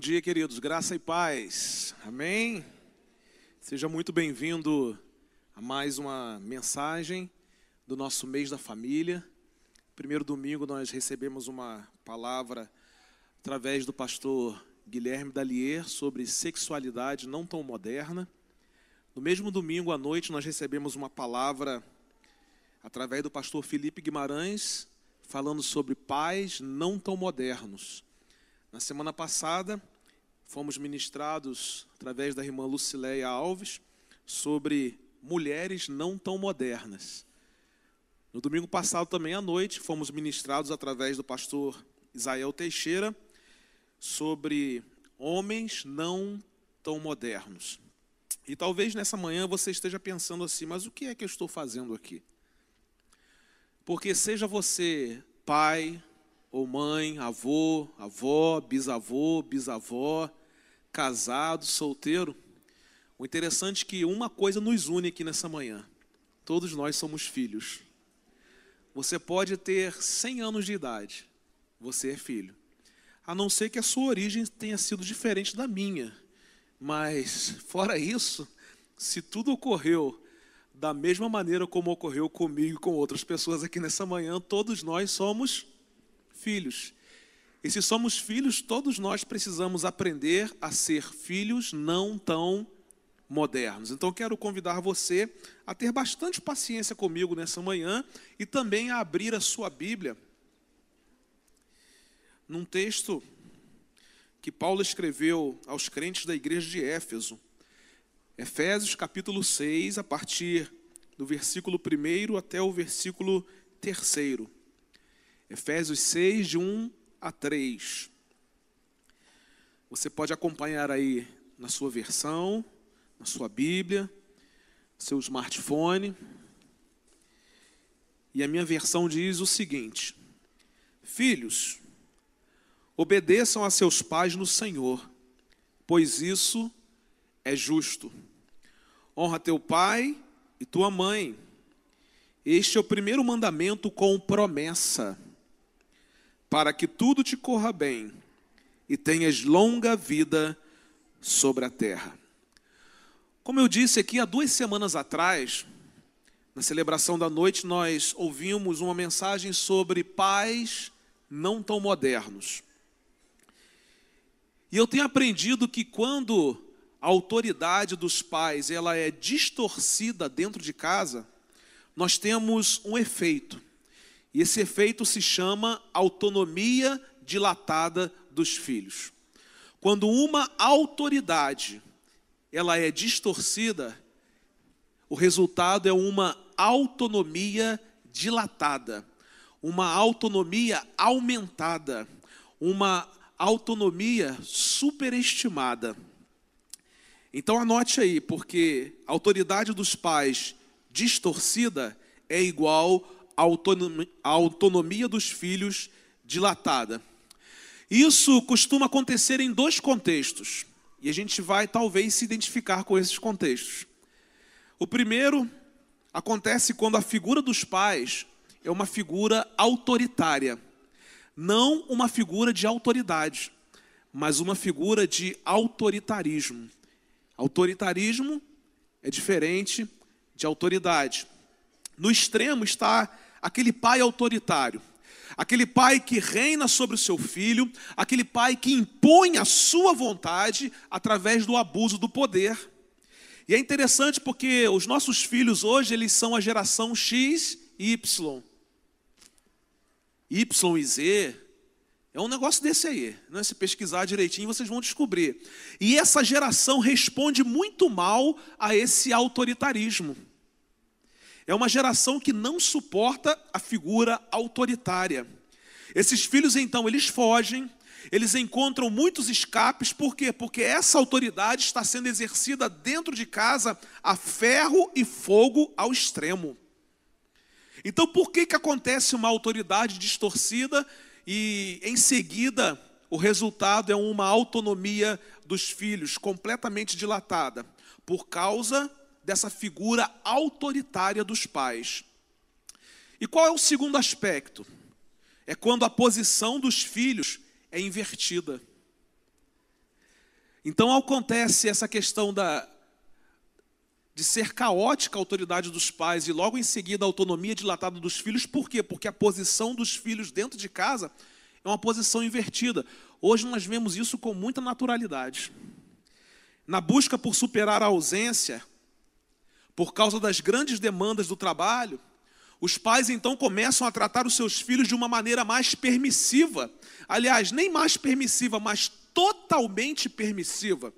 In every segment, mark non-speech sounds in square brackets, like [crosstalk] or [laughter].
dia, queridos. Graça e paz. Amém. Seja muito bem-vindo a mais uma mensagem do nosso mês da família. Primeiro domingo nós recebemos uma palavra através do pastor Guilherme Dalier sobre sexualidade não tão moderna. No mesmo domingo à noite nós recebemos uma palavra através do pastor Felipe Guimarães falando sobre pais não tão modernos. Na semana passada, fomos ministrados, através da irmã Lucileia Alves, sobre mulheres não tão modernas. No domingo passado, também à noite, fomos ministrados através do pastor Isael Teixeira sobre homens não tão modernos. E talvez nessa manhã você esteja pensando assim: mas o que é que eu estou fazendo aqui? Porque seja você pai, ou mãe, avô, avó, bisavô, bisavó, casado, solteiro. O interessante é que uma coisa nos une aqui nessa manhã: todos nós somos filhos. Você pode ter 100 anos de idade, você é filho. A não ser que a sua origem tenha sido diferente da minha. Mas, fora isso, se tudo ocorreu da mesma maneira como ocorreu comigo e com outras pessoas aqui nessa manhã, todos nós somos filhos. E se somos filhos, todos nós precisamos aprender a ser filhos não tão modernos. Então quero convidar você a ter bastante paciência comigo nessa manhã e também a abrir a sua Bíblia num texto que Paulo escreveu aos crentes da igreja de Éfeso. Efésios capítulo 6, a partir do versículo 1 até o versículo 3. Efésios 6, de 1 a 3. Você pode acompanhar aí na sua versão, na sua Bíblia, seu smartphone. E a minha versão diz o seguinte: Filhos, obedeçam a seus pais no Senhor, pois isso é justo. Honra teu pai e tua mãe. Este é o primeiro mandamento com promessa para que tudo te corra bem e tenhas longa vida sobre a terra. Como eu disse aqui há duas semanas atrás, na celebração da noite, nós ouvimos uma mensagem sobre pais não tão modernos. E eu tenho aprendido que quando a autoridade dos pais ela é distorcida dentro de casa, nós temos um efeito. E esse efeito se chama autonomia dilatada dos filhos. Quando uma autoridade ela é distorcida, o resultado é uma autonomia dilatada, uma autonomia aumentada, uma autonomia superestimada. Então anote aí, porque autoridade dos pais distorcida é igual a autonomia dos filhos dilatada. Isso costuma acontecer em dois contextos, e a gente vai talvez se identificar com esses contextos. O primeiro acontece quando a figura dos pais é uma figura autoritária, não uma figura de autoridade, mas uma figura de autoritarismo. Autoritarismo é diferente de autoridade. No extremo está aquele pai autoritário, aquele pai que reina sobre o seu filho, aquele pai que impõe a sua vontade através do abuso do poder. E é interessante porque os nossos filhos hoje, eles são a geração X e Y. Y e Z, é um negócio desse aí. Né? Se pesquisar direitinho, vocês vão descobrir. E essa geração responde muito mal a esse autoritarismo. É uma geração que não suporta a figura autoritária. Esses filhos, então, eles fogem, eles encontram muitos escapes, por quê? Porque essa autoridade está sendo exercida dentro de casa a ferro e fogo ao extremo. Então, por que, que acontece uma autoridade distorcida e, em seguida, o resultado é uma autonomia dos filhos completamente dilatada? Por causa dessa figura autoritária dos pais. E qual é o segundo aspecto? É quando a posição dos filhos é invertida. Então acontece essa questão da de ser caótica a autoridade dos pais e logo em seguida a autonomia dilatada dos filhos. Por quê? Porque a posição dos filhos dentro de casa é uma posição invertida. Hoje nós vemos isso com muita naturalidade. Na busca por superar a ausência, por causa das grandes demandas do trabalho, os pais então começam a tratar os seus filhos de uma maneira mais permissiva. Aliás, nem mais permissiva, mas totalmente permissiva.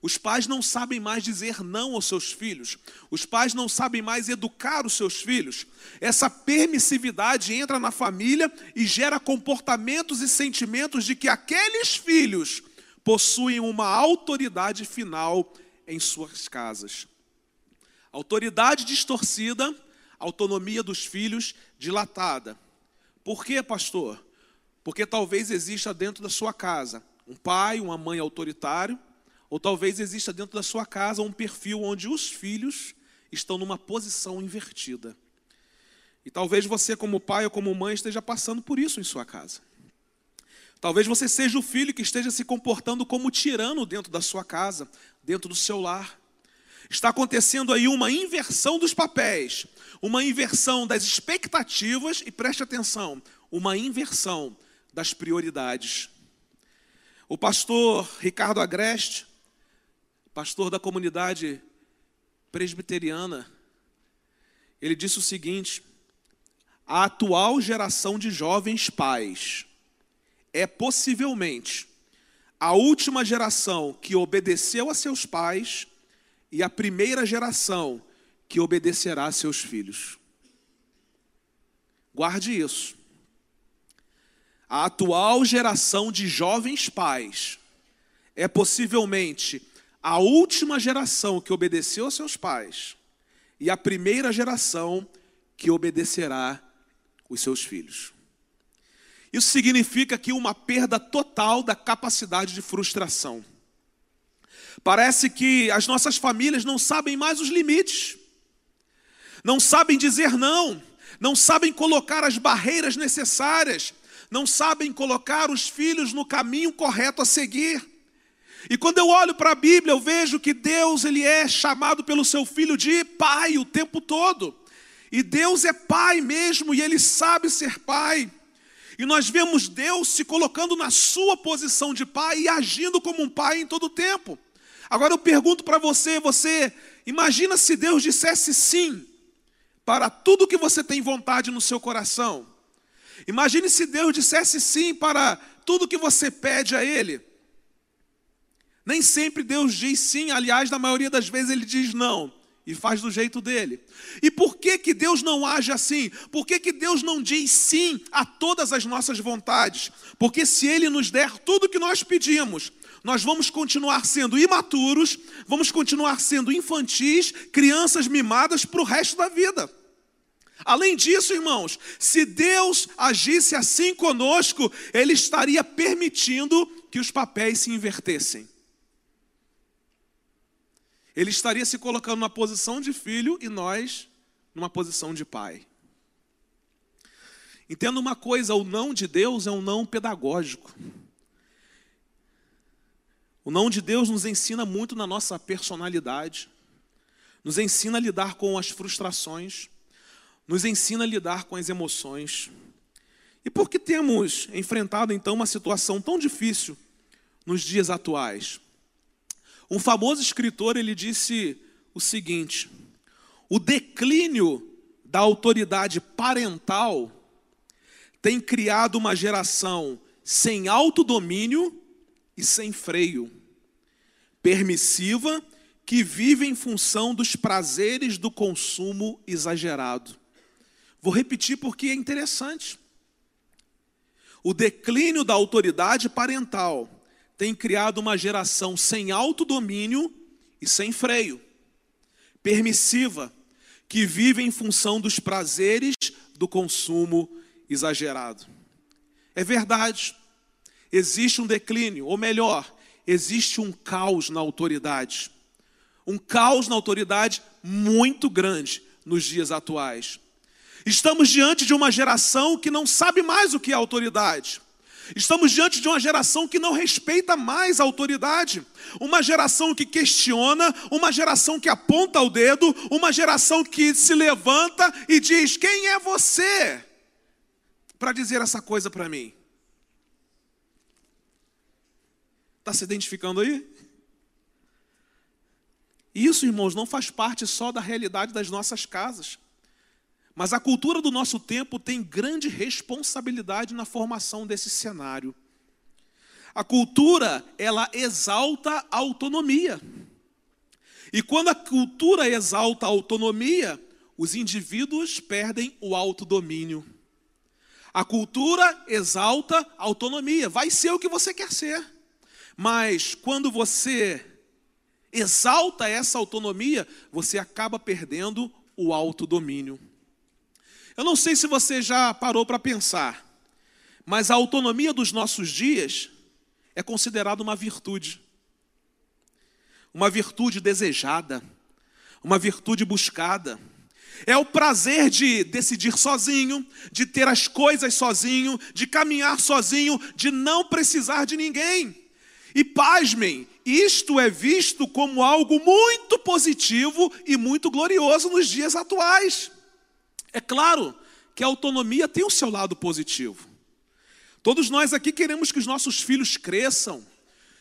Os pais não sabem mais dizer não aos seus filhos. Os pais não sabem mais educar os seus filhos. Essa permissividade entra na família e gera comportamentos e sentimentos de que aqueles filhos possuem uma autoridade final em suas casas. Autoridade distorcida, autonomia dos filhos dilatada. Por quê, pastor? Porque talvez exista dentro da sua casa um pai, uma mãe autoritário ou talvez exista dentro da sua casa um perfil onde os filhos estão numa posição invertida. E talvez você, como pai ou como mãe, esteja passando por isso em sua casa. Talvez você seja o filho que esteja se comportando como tirano dentro da sua casa, dentro do seu lar. Está acontecendo aí uma inversão dos papéis, uma inversão das expectativas e preste atenção, uma inversão das prioridades. O pastor Ricardo Agreste, pastor da comunidade presbiteriana, ele disse o seguinte: a atual geração de jovens pais é possivelmente a última geração que obedeceu a seus pais e a primeira geração que obedecerá a seus filhos. Guarde isso. A atual geração de jovens pais é possivelmente a última geração que obedeceu a seus pais e a primeira geração que obedecerá os seus filhos. Isso significa que uma perda total da capacidade de frustração. Parece que as nossas famílias não sabem mais os limites, não sabem dizer não, não sabem colocar as barreiras necessárias, não sabem colocar os filhos no caminho correto a seguir. E quando eu olho para a Bíblia, eu vejo que Deus ele é chamado pelo seu filho de pai o tempo todo. E Deus é pai mesmo e ele sabe ser pai. E nós vemos Deus se colocando na sua posição de pai e agindo como um pai em todo o tempo. Agora eu pergunto para você, você imagina se Deus dissesse sim para tudo que você tem vontade no seu coração. Imagine se Deus dissesse sim para tudo que você pede a ele. Nem sempre Deus diz sim, aliás, na maioria das vezes ele diz não e faz do jeito dele. E por que que Deus não age assim? Por que que Deus não diz sim a todas as nossas vontades? Porque se ele nos der tudo o que nós pedimos, nós vamos continuar sendo imaturos, vamos continuar sendo infantis, crianças mimadas para o resto da vida. Além disso, irmãos, se Deus agisse assim conosco, Ele estaria permitindo que os papéis se invertessem ele estaria se colocando numa posição de filho e nós numa posição de pai. Entenda uma coisa: o não de Deus é um não pedagógico. O não de Deus nos ensina muito na nossa personalidade, nos ensina a lidar com as frustrações, nos ensina a lidar com as emoções. E por que temos enfrentado então uma situação tão difícil nos dias atuais? Um famoso escritor, ele disse o seguinte: o declínio da autoridade parental tem criado uma geração sem autodomínio e sem freio, permissiva, que vive em função dos prazeres do consumo exagerado. Vou repetir porque é interessante. O declínio da autoridade parental tem criado uma geração sem autodomínio e sem freio, permissiva, que vive em função dos prazeres do consumo exagerado. É verdade, existe um declínio, ou melhor, existe um caos na autoridade. Um caos na autoridade muito grande nos dias atuais. Estamos diante de uma geração que não sabe mais o que é autoridade. Estamos diante de uma geração que não respeita mais a autoridade, uma geração que questiona, uma geração que aponta o dedo, uma geração que se levanta e diz: Quem é você para dizer essa coisa para mim? Está se identificando aí? Isso, irmãos, não faz parte só da realidade das nossas casas. Mas a cultura do nosso tempo tem grande responsabilidade na formação desse cenário. A cultura, ela exalta a autonomia. E quando a cultura exalta a autonomia, os indivíduos perdem o autodomínio. A cultura exalta a autonomia, vai ser o que você quer ser. Mas quando você exalta essa autonomia, você acaba perdendo o autodomínio. Eu não sei se você já parou para pensar, mas a autonomia dos nossos dias é considerada uma virtude. Uma virtude desejada, uma virtude buscada. É o prazer de decidir sozinho, de ter as coisas sozinho, de caminhar sozinho, de não precisar de ninguém. E pasmem, isto é visto como algo muito positivo e muito glorioso nos dias atuais. É claro que a autonomia tem o seu lado positivo. Todos nós aqui queremos que os nossos filhos cresçam,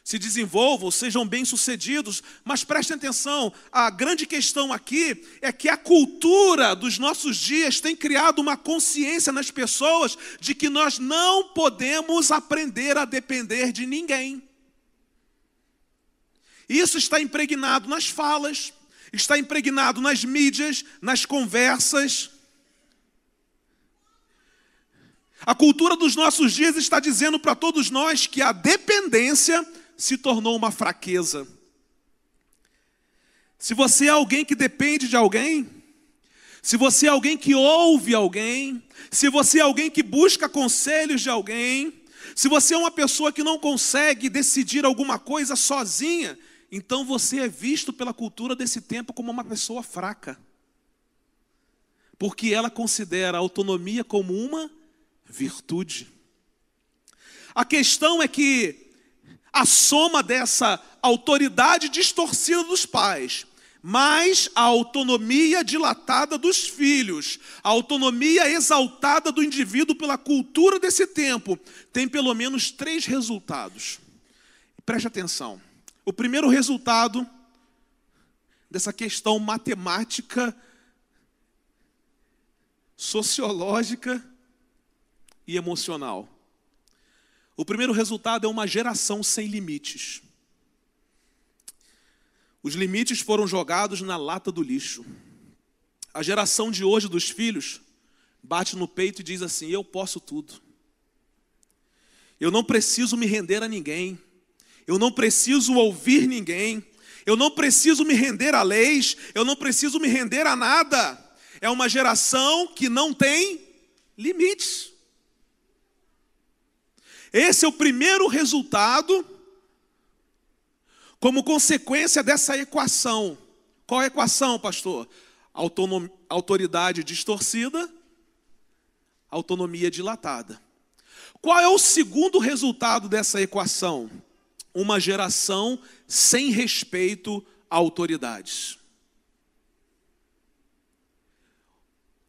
se desenvolvam, sejam bem-sucedidos, mas prestem atenção, a grande questão aqui é que a cultura dos nossos dias tem criado uma consciência nas pessoas de que nós não podemos aprender a depender de ninguém. Isso está impregnado nas falas, está impregnado nas mídias, nas conversas. A cultura dos nossos dias está dizendo para todos nós que a dependência se tornou uma fraqueza. Se você é alguém que depende de alguém, se você é alguém que ouve alguém, se você é alguém que busca conselhos de alguém, se você é uma pessoa que não consegue decidir alguma coisa sozinha, então você é visto pela cultura desse tempo como uma pessoa fraca. Porque ela considera a autonomia como uma virtude. A questão é que a soma dessa autoridade distorcida dos pais, mais a autonomia dilatada dos filhos, a autonomia exaltada do indivíduo pela cultura desse tempo, tem pelo menos três resultados. Preste atenção. O primeiro resultado dessa questão matemática, sociológica e emocional. O primeiro resultado é uma geração sem limites. Os limites foram jogados na lata do lixo. A geração de hoje dos filhos bate no peito e diz assim: Eu posso tudo. Eu não preciso me render a ninguém eu não preciso ouvir ninguém, eu não preciso me render a leis, eu não preciso me render a nada. É uma geração que não tem limites. Esse é o primeiro resultado, como consequência dessa equação. Qual é a equação, pastor? Autonom autoridade distorcida, autonomia dilatada. Qual é o segundo resultado dessa equação? Uma geração sem respeito a autoridades.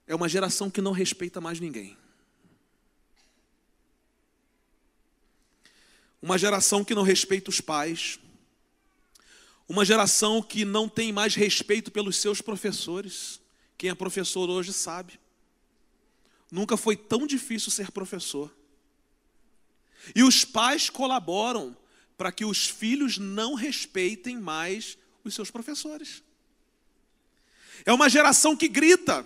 É uma geração que não respeita mais ninguém. Uma geração que não respeita os pais. Uma geração que não tem mais respeito pelos seus professores. Quem é professor hoje sabe. Nunca foi tão difícil ser professor. E os pais colaboram para que os filhos não respeitem mais os seus professores. É uma geração que grita,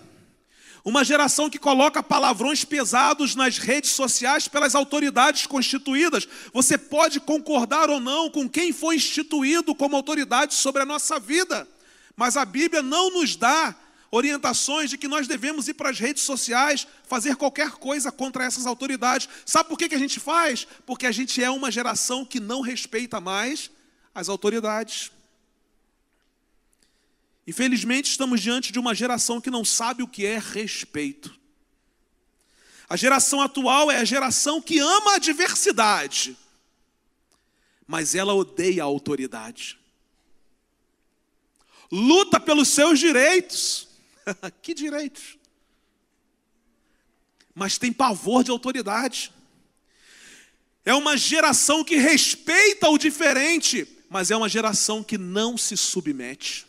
uma geração que coloca palavrões pesados nas redes sociais pelas autoridades constituídas. Você pode concordar ou não com quem foi instituído como autoridade sobre a nossa vida, mas a Bíblia não nos dá orientações de que nós devemos ir para as redes sociais, fazer qualquer coisa contra essas autoridades. Sabe por que, que a gente faz? Porque a gente é uma geração que não respeita mais as autoridades. Infelizmente, estamos diante de uma geração que não sabe o que é respeito. A geração atual é a geração que ama a diversidade, mas ela odeia a autoridade. Luta pelos seus direitos. [laughs] que direitos? Mas tem pavor de autoridade. É uma geração que respeita o diferente, mas é uma geração que não se submete.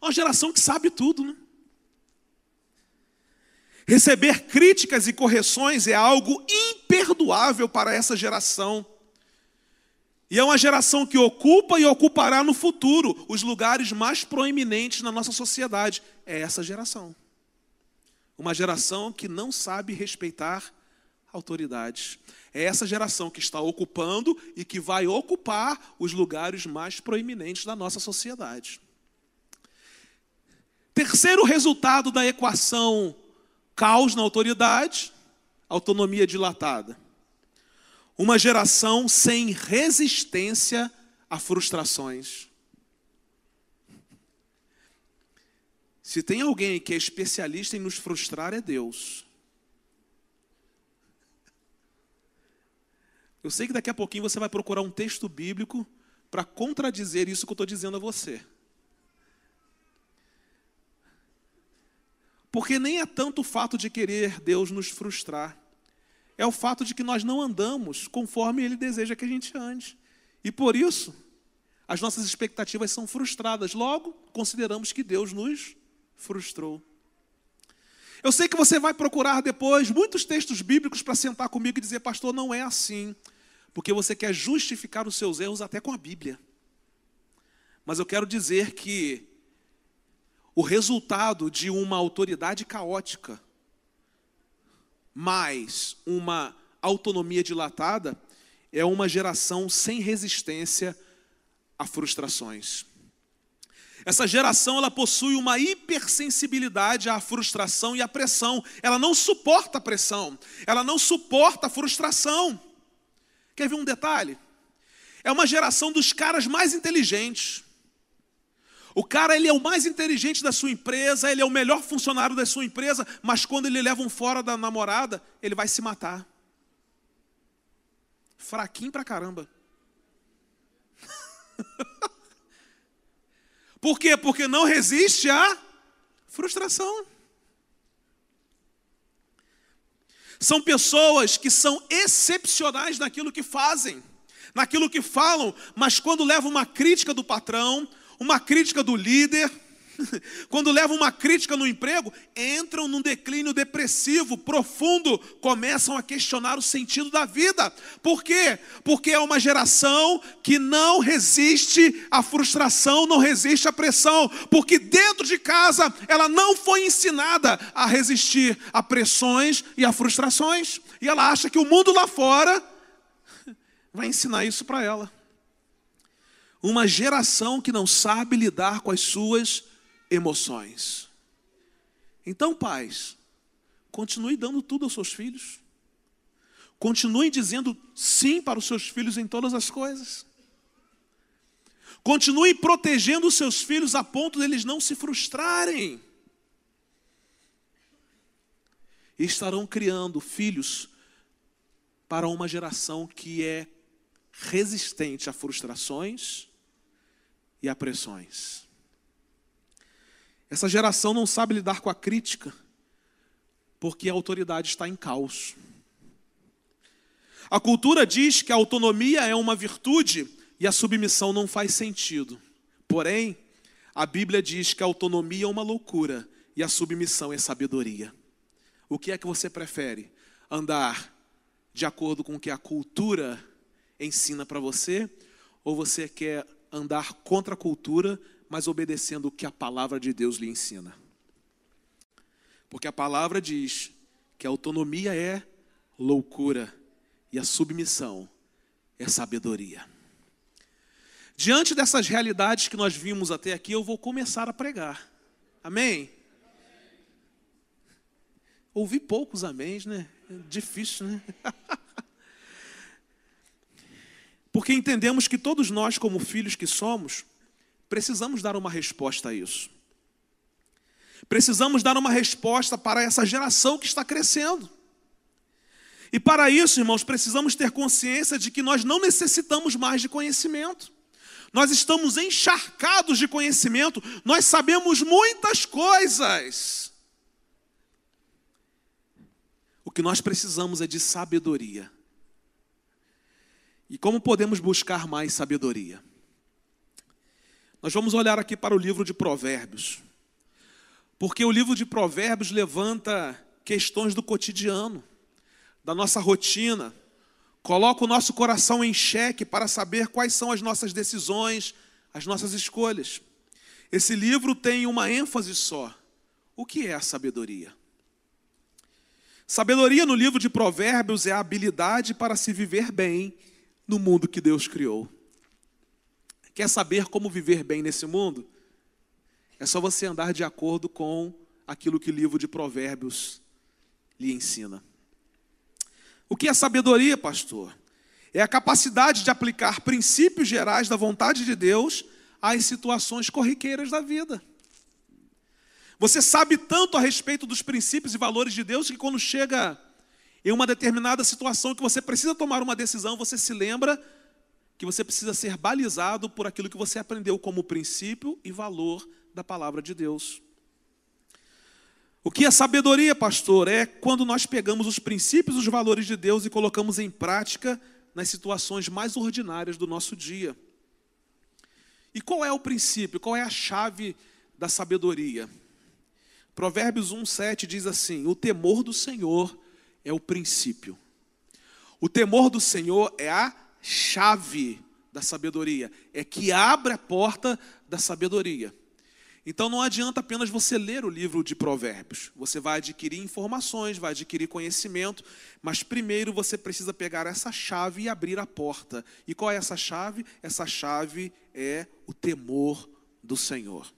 É uma geração que sabe tudo, né? Receber críticas e correções é algo imperdoável para essa geração. E é uma geração que ocupa e ocupará no futuro os lugares mais proeminentes na nossa sociedade. É essa geração. Uma geração que não sabe respeitar autoridades. É essa geração que está ocupando e que vai ocupar os lugares mais proeminentes da nossa sociedade. Terceiro resultado da equação caos na autoridade, autonomia dilatada. Uma geração sem resistência a frustrações. Se tem alguém que é especialista em nos frustrar, é Deus. Eu sei que daqui a pouquinho você vai procurar um texto bíblico para contradizer isso que eu estou dizendo a você. Porque nem é tanto o fato de querer Deus nos frustrar, é o fato de que nós não andamos conforme Ele deseja que a gente ande. E por isso, as nossas expectativas são frustradas. Logo, consideramos que Deus nos frustrou. Eu sei que você vai procurar depois muitos textos bíblicos para sentar comigo e dizer, pastor, não é assim. Porque você quer justificar os seus erros até com a Bíblia. Mas eu quero dizer que o resultado de uma autoridade caótica mais uma autonomia dilatada é uma geração sem resistência a frustrações. Essa geração ela possui uma hipersensibilidade à frustração e à pressão. Ela não suporta a pressão, ela não suporta a frustração. Quer ver um detalhe? É uma geração dos caras mais inteligentes. O cara ele é o mais inteligente da sua empresa, ele é o melhor funcionário da sua empresa, mas quando ele leva um fora da namorada, ele vai se matar. Fraquinho pra caramba. [laughs] Por quê? Porque não resiste à frustração. São pessoas que são excepcionais naquilo que fazem, naquilo que falam, mas quando levam uma crítica do patrão, uma crítica do líder, [laughs] quando levam uma crítica no emprego, entram num declínio depressivo profundo, começam a questionar o sentido da vida. Por quê? Porque é uma geração que não resiste à frustração, não resiste à pressão, porque dentro de casa ela não foi ensinada a resistir a pressões e a frustrações, e ela acha que o mundo lá fora [laughs] vai ensinar isso para ela. Uma geração que não sabe lidar com as suas emoções. Então, pais, continue dando tudo aos seus filhos. Continue dizendo sim para os seus filhos em todas as coisas. Continue protegendo os seus filhos a ponto deles não se frustrarem. E estarão criando filhos para uma geração que é resistente a frustrações e a pressões. Essa geração não sabe lidar com a crítica, porque a autoridade está em caos. A cultura diz que a autonomia é uma virtude e a submissão não faz sentido. Porém, a Bíblia diz que a autonomia é uma loucura e a submissão é sabedoria. O que é que você prefere? Andar de acordo com o que a cultura ensina para você? Ou você quer andar contra a cultura, mas obedecendo o que a palavra de Deus lhe ensina. Porque a palavra diz que a autonomia é loucura e a submissão é sabedoria. Diante dessas realidades que nós vimos até aqui, eu vou começar a pregar. Amém? Ouvi poucos améns, né? É difícil, né? [laughs] Porque entendemos que todos nós, como filhos que somos, precisamos dar uma resposta a isso. Precisamos dar uma resposta para essa geração que está crescendo. E para isso, irmãos, precisamos ter consciência de que nós não necessitamos mais de conhecimento. Nós estamos encharcados de conhecimento, nós sabemos muitas coisas. O que nós precisamos é de sabedoria. E como podemos buscar mais sabedoria? Nós vamos olhar aqui para o livro de Provérbios. Porque o livro de Provérbios levanta questões do cotidiano, da nossa rotina, coloca o nosso coração em xeque para saber quais são as nossas decisões, as nossas escolhas. Esse livro tem uma ênfase só. O que é a sabedoria? Sabedoria no livro de Provérbios é a habilidade para se viver bem no mundo que Deus criou. Quer saber como viver bem nesse mundo? É só você andar de acordo com aquilo que o livro de Provérbios lhe ensina. O que é sabedoria, pastor? É a capacidade de aplicar princípios gerais da vontade de Deus às situações corriqueiras da vida. Você sabe tanto a respeito dos princípios e valores de Deus que quando chega em uma determinada situação que você precisa tomar uma decisão, você se lembra que você precisa ser balizado por aquilo que você aprendeu como princípio e valor da palavra de Deus. O que é sabedoria, pastor? É quando nós pegamos os princípios e os valores de Deus e colocamos em prática nas situações mais ordinárias do nosso dia. E qual é o princípio? Qual é a chave da sabedoria? Provérbios 1,7 diz assim: O temor do Senhor é o princípio. O temor do Senhor é a chave da sabedoria, é que abre a porta da sabedoria. Então não adianta apenas você ler o livro de Provérbios. Você vai adquirir informações, vai adquirir conhecimento, mas primeiro você precisa pegar essa chave e abrir a porta. E qual é essa chave? Essa chave é o temor do Senhor.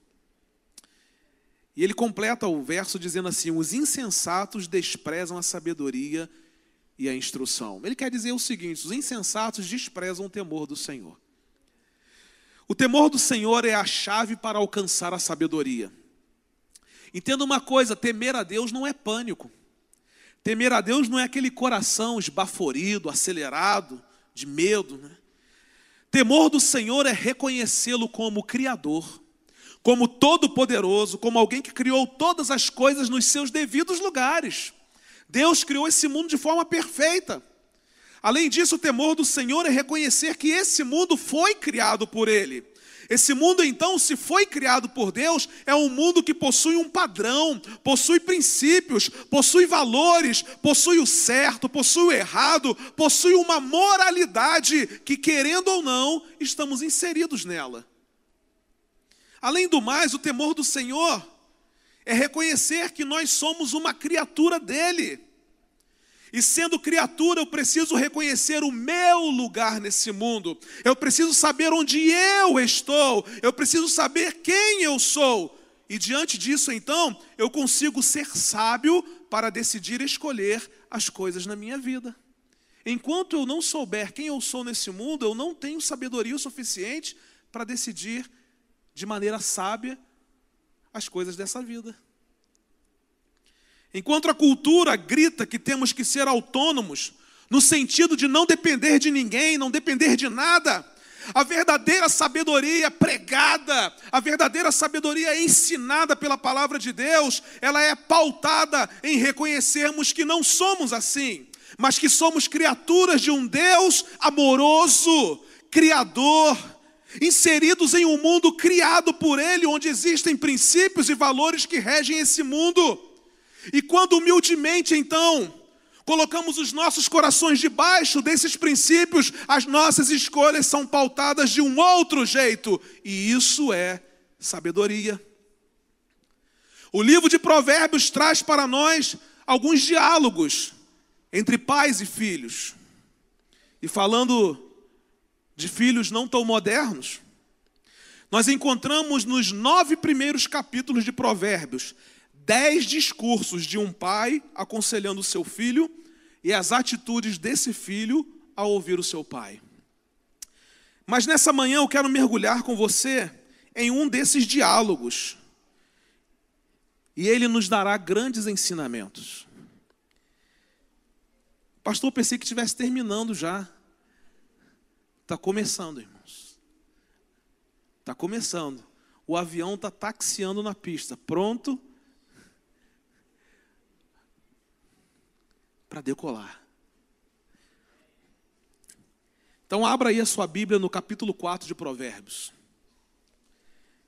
E ele completa o verso dizendo assim: Os insensatos desprezam a sabedoria e a instrução. Ele quer dizer o seguinte: os insensatos desprezam o temor do Senhor. O temor do Senhor é a chave para alcançar a sabedoria. Entenda uma coisa: temer a Deus não é pânico. Temer a Deus não é aquele coração esbaforido, acelerado, de medo. Né? Temor do Senhor é reconhecê-lo como Criador como todo-poderoso, como alguém que criou todas as coisas nos seus devidos lugares. Deus criou esse mundo de forma perfeita. Além disso, o temor do Senhor é reconhecer que esse mundo foi criado por Ele. Esse mundo, então, se foi criado por Deus, é um mundo que possui um padrão, possui princípios, possui valores, possui o certo, possui o errado, possui uma moralidade que, querendo ou não, estamos inseridos nela. Além do mais, o temor do Senhor é reconhecer que nós somos uma criatura dele. E sendo criatura, eu preciso reconhecer o meu lugar nesse mundo. Eu preciso saber onde eu estou. Eu preciso saber quem eu sou. E diante disso, então, eu consigo ser sábio para decidir escolher as coisas na minha vida. Enquanto eu não souber quem eu sou nesse mundo, eu não tenho sabedoria o suficiente para decidir de maneira sábia as coisas dessa vida. Enquanto a cultura grita que temos que ser autônomos, no sentido de não depender de ninguém, não depender de nada, a verdadeira sabedoria pregada, a verdadeira sabedoria ensinada pela palavra de Deus, ela é pautada em reconhecermos que não somos assim, mas que somos criaturas de um Deus amoroso, criador, inseridos em um mundo criado por Ele, onde existem princípios e valores que regem esse mundo. E quando humildemente, então, colocamos os nossos corações debaixo desses princípios, as nossas escolhas são pautadas de um outro jeito, e isso é sabedoria. O livro de Provérbios traz para nós alguns diálogos entre pais e filhos. E falando de filhos não tão modernos, nós encontramos nos nove primeiros capítulos de Provérbios dez discursos de um pai aconselhando seu filho e as atitudes desse filho ao ouvir o seu pai. Mas nessa manhã eu quero mergulhar com você em um desses diálogos e ele nos dará grandes ensinamentos. Pastor, pensei que estivesse terminando já. Está começando, irmãos. Está começando. O avião está taxiando na pista, pronto para decolar. Então, abra aí a sua Bíblia no capítulo 4 de Provérbios.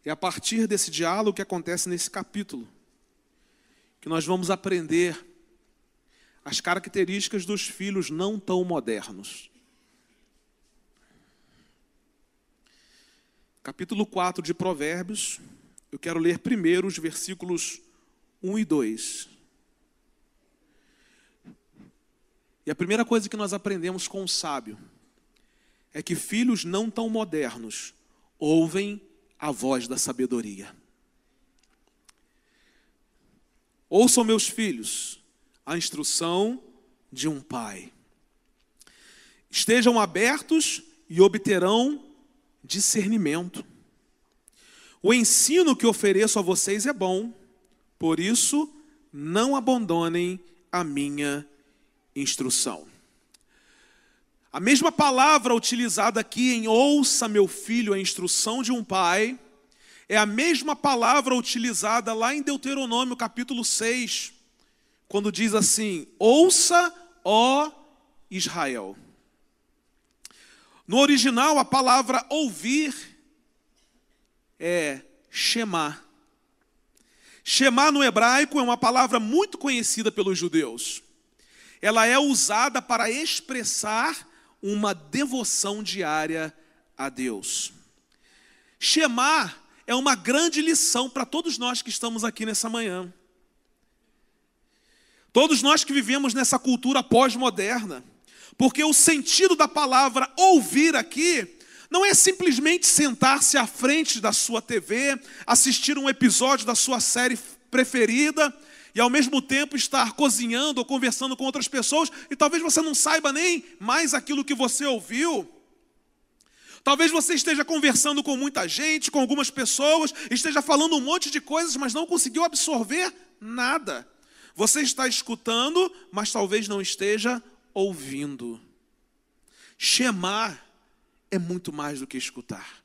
É a partir desse diálogo que acontece nesse capítulo que nós vamos aprender as características dos filhos não tão modernos. Capítulo 4 de Provérbios, eu quero ler primeiro os versículos 1 e 2. E a primeira coisa que nós aprendemos com o sábio é que filhos não tão modernos ouvem a voz da sabedoria. Ouçam, meus filhos, a instrução de um pai. Estejam abertos e obterão discernimento. O ensino que ofereço a vocês é bom, por isso não abandonem a minha instrução. A mesma palavra utilizada aqui em ouça, meu filho, a instrução de um pai, é a mesma palavra utilizada lá em Deuteronômio capítulo 6, quando diz assim: Ouça, ó Israel. No original, a palavra ouvir é Shema. Shema no hebraico é uma palavra muito conhecida pelos judeus. Ela é usada para expressar uma devoção diária a Deus. Shemar é uma grande lição para todos nós que estamos aqui nessa manhã. Todos nós que vivemos nessa cultura pós-moderna. Porque o sentido da palavra ouvir aqui não é simplesmente sentar-se à frente da sua TV, assistir um episódio da sua série preferida e ao mesmo tempo estar cozinhando ou conversando com outras pessoas e talvez você não saiba nem mais aquilo que você ouviu. Talvez você esteja conversando com muita gente, com algumas pessoas, esteja falando um monte de coisas, mas não conseguiu absorver nada. Você está escutando, mas talvez não esteja ouvindo. Chamar é muito mais do que escutar.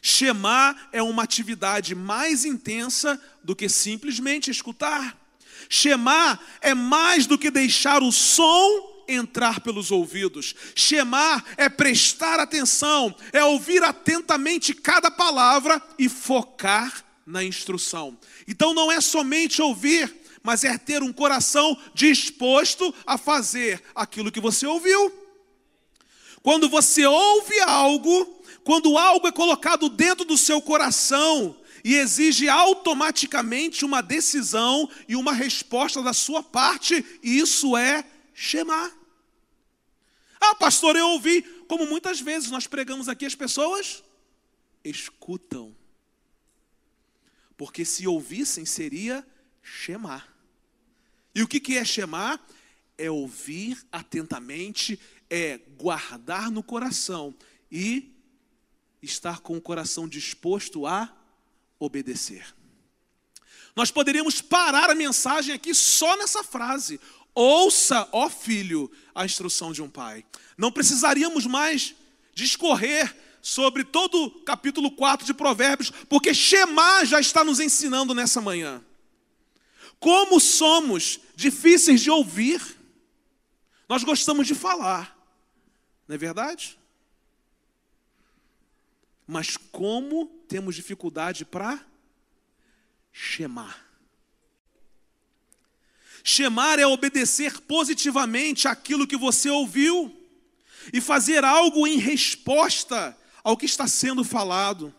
Chamar é uma atividade mais intensa do que simplesmente escutar. Shemar é mais do que deixar o som entrar pelos ouvidos. Shemar é prestar atenção, é ouvir atentamente cada palavra e focar na instrução. Então não é somente ouvir, mas é ter um coração disposto a fazer aquilo que você ouviu. Quando você ouve algo, quando algo é colocado dentro do seu coração, e exige automaticamente uma decisão e uma resposta da sua parte, isso é chamar. Ah, pastor, eu ouvi, como muitas vezes nós pregamos aqui, as pessoas escutam. Porque se ouvissem, seria chamar. E o que é chamar? É ouvir atentamente, é guardar no coração e estar com o coração disposto a obedecer. Nós poderíamos parar a mensagem aqui só nessa frase: Ouça, ó filho, a instrução de um pai. Não precisaríamos mais discorrer sobre todo o capítulo 4 de Provérbios, porque Shema já está nos ensinando nessa manhã. Como somos difíceis de ouvir, nós gostamos de falar, não é verdade? Mas como temos dificuldade para chamar? Chamar é obedecer positivamente aquilo que você ouviu e fazer algo em resposta ao que está sendo falado.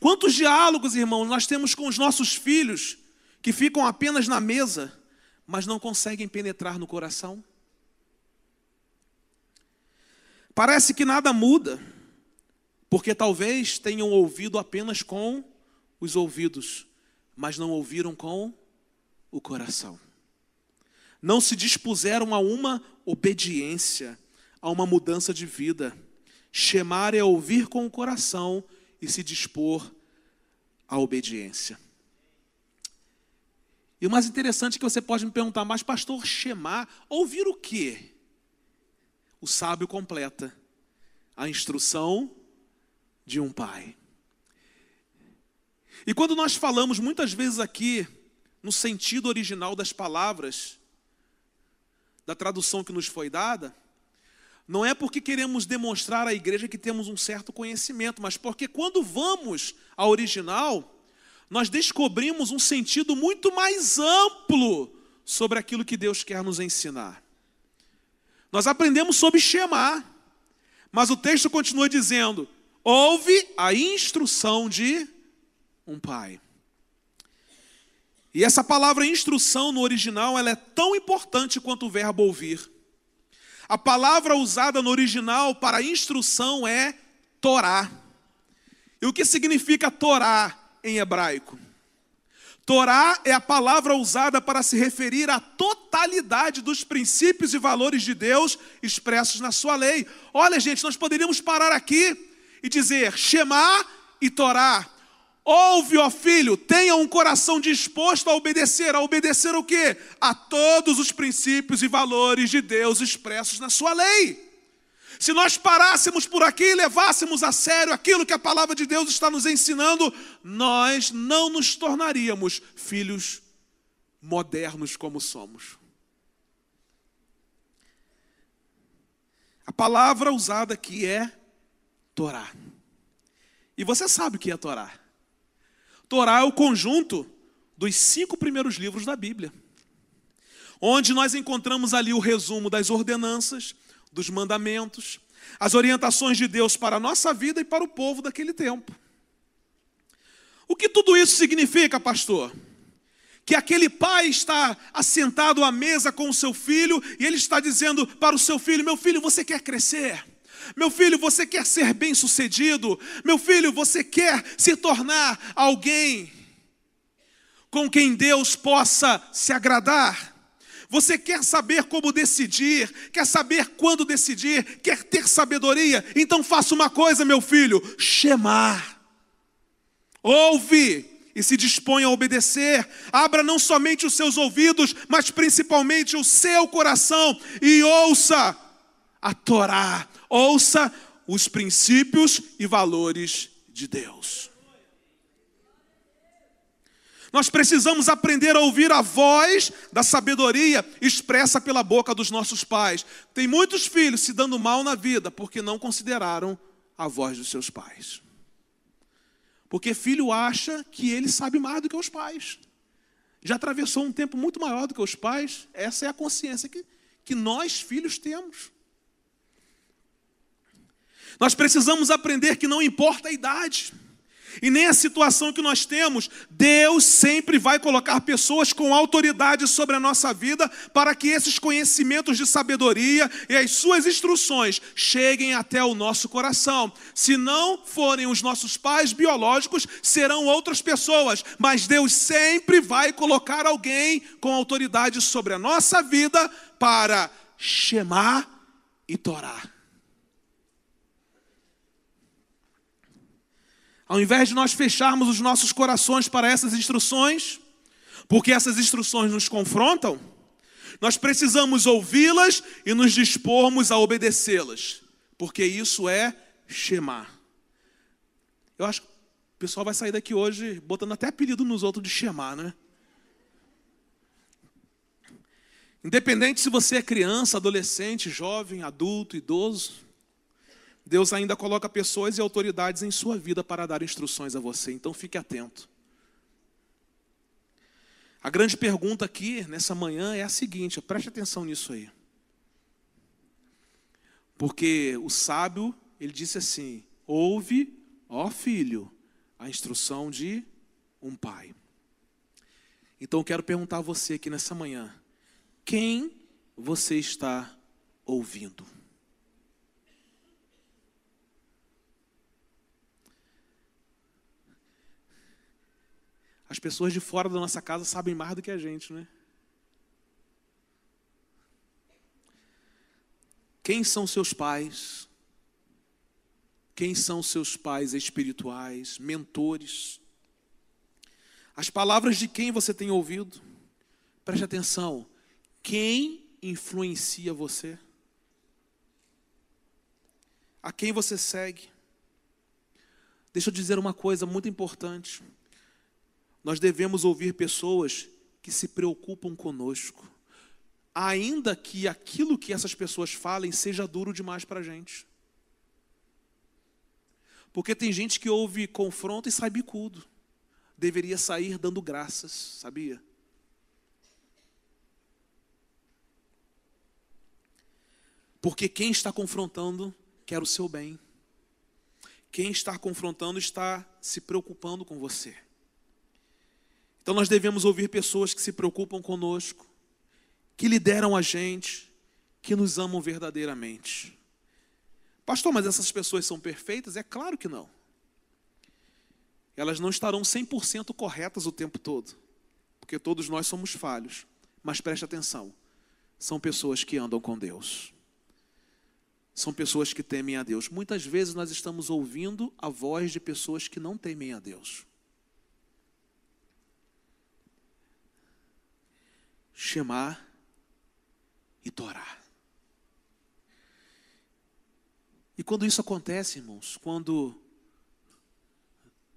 Quantos diálogos, irmãos, nós temos com os nossos filhos que ficam apenas na mesa, mas não conseguem penetrar no coração? Parece que nada muda porque talvez tenham ouvido apenas com os ouvidos, mas não ouviram com o coração. Não se dispuseram a uma obediência, a uma mudança de vida. Chamar é ouvir com o coração e se dispor à obediência. E o mais interessante é que você pode me perguntar, mas pastor, chamar, ouvir o quê? O sábio completa a instrução de um pai. E quando nós falamos muitas vezes aqui, no sentido original das palavras, da tradução que nos foi dada, não é porque queremos demonstrar à igreja que temos um certo conhecimento, mas porque quando vamos ao original, nós descobrimos um sentido muito mais amplo sobre aquilo que Deus quer nos ensinar. Nós aprendemos sobre chamar, mas o texto continua dizendo: ouve a instrução de um pai. E essa palavra instrução no original ela é tão importante quanto o verbo ouvir. A palavra usada no original para instrução é Torá. E o que significa Torá? Em hebraico. Torá é a palavra usada para se referir à totalidade dos princípios e valores de Deus expressos na sua lei. Olha, gente, nós poderíamos parar aqui e dizer Shema e Torá. Ouve, ó filho, tenha um coração disposto a obedecer. A obedecer o quê? A todos os princípios e valores de Deus expressos na sua lei. Se nós parássemos por aqui e levássemos a sério aquilo que a palavra de Deus está nos ensinando, nós não nos tornaríamos filhos modernos como somos. A palavra usada aqui é Torá. E você sabe o que é Torá? Torá é o conjunto dos cinco primeiros livros da Bíblia, onde nós encontramos ali o resumo das ordenanças, dos mandamentos, as orientações de Deus para a nossa vida e para o povo daquele tempo. O que tudo isso significa, pastor? Que aquele pai está assentado à mesa com o seu filho e ele está dizendo para o seu filho: Meu filho, você quer crescer? Meu filho, você quer ser bem-sucedido? Meu filho, você quer se tornar alguém com quem Deus possa se agradar? Você quer saber como decidir, quer saber quando decidir, quer ter sabedoria? Então faça uma coisa, meu filho: chamar. Ouve e se dispõe a obedecer. Abra não somente os seus ouvidos, mas principalmente o seu coração e ouça a Torá, ouça os princípios e valores de Deus. Nós precisamos aprender a ouvir a voz da sabedoria expressa pela boca dos nossos pais. Tem muitos filhos se dando mal na vida porque não consideraram a voz dos seus pais. Porque filho acha que ele sabe mais do que os pais. Já atravessou um tempo muito maior do que os pais. Essa é a consciência que, que nós, filhos, temos. Nós precisamos aprender que não importa a idade. E nem a situação que nós temos, Deus sempre vai colocar pessoas com autoridade sobre a nossa vida para que esses conhecimentos de sabedoria e as suas instruções cheguem até o nosso coração. Se não forem os nossos pais biológicos, serão outras pessoas, mas Deus sempre vai colocar alguém com autoridade sobre a nossa vida para chamar e torar. Ao invés de nós fecharmos os nossos corações para essas instruções, porque essas instruções nos confrontam, nós precisamos ouvi-las e nos dispormos a obedecê-las, porque isso é chamar. Eu acho que o pessoal vai sair daqui hoje botando até apelido nos outros de chamar, né? Independente se você é criança, adolescente, jovem, adulto, idoso, Deus ainda coloca pessoas e autoridades em sua vida para dar instruções a você, então fique atento. A grande pergunta aqui, nessa manhã, é a seguinte: preste atenção nisso aí. Porque o sábio, ele disse assim: ouve, ó filho, a instrução de um pai. Então eu quero perguntar a você aqui nessa manhã: quem você está ouvindo? As pessoas de fora da nossa casa sabem mais do que a gente, né? Quem são seus pais? Quem são seus pais espirituais, mentores? As palavras de quem você tem ouvido? Preste atenção. Quem influencia você? A quem você segue? Deixa eu dizer uma coisa muito importante. Nós devemos ouvir pessoas que se preocupam conosco, ainda que aquilo que essas pessoas falem seja duro demais para a gente. Porque tem gente que ouve confronto e sai bicudo. Deveria sair dando graças, sabia? Porque quem está confrontando quer o seu bem. Quem está confrontando está se preocupando com você. Então nós devemos ouvir pessoas que se preocupam conosco, que lideram a gente, que nos amam verdadeiramente. Pastor, mas essas pessoas são perfeitas? É claro que não. Elas não estarão 100% corretas o tempo todo, porque todos nós somos falhos. Mas preste atenção, são pessoas que andam com Deus são pessoas que temem a Deus. Muitas vezes nós estamos ouvindo a voz de pessoas que não temem a Deus. Chamar e torar. E quando isso acontece, irmãos, quando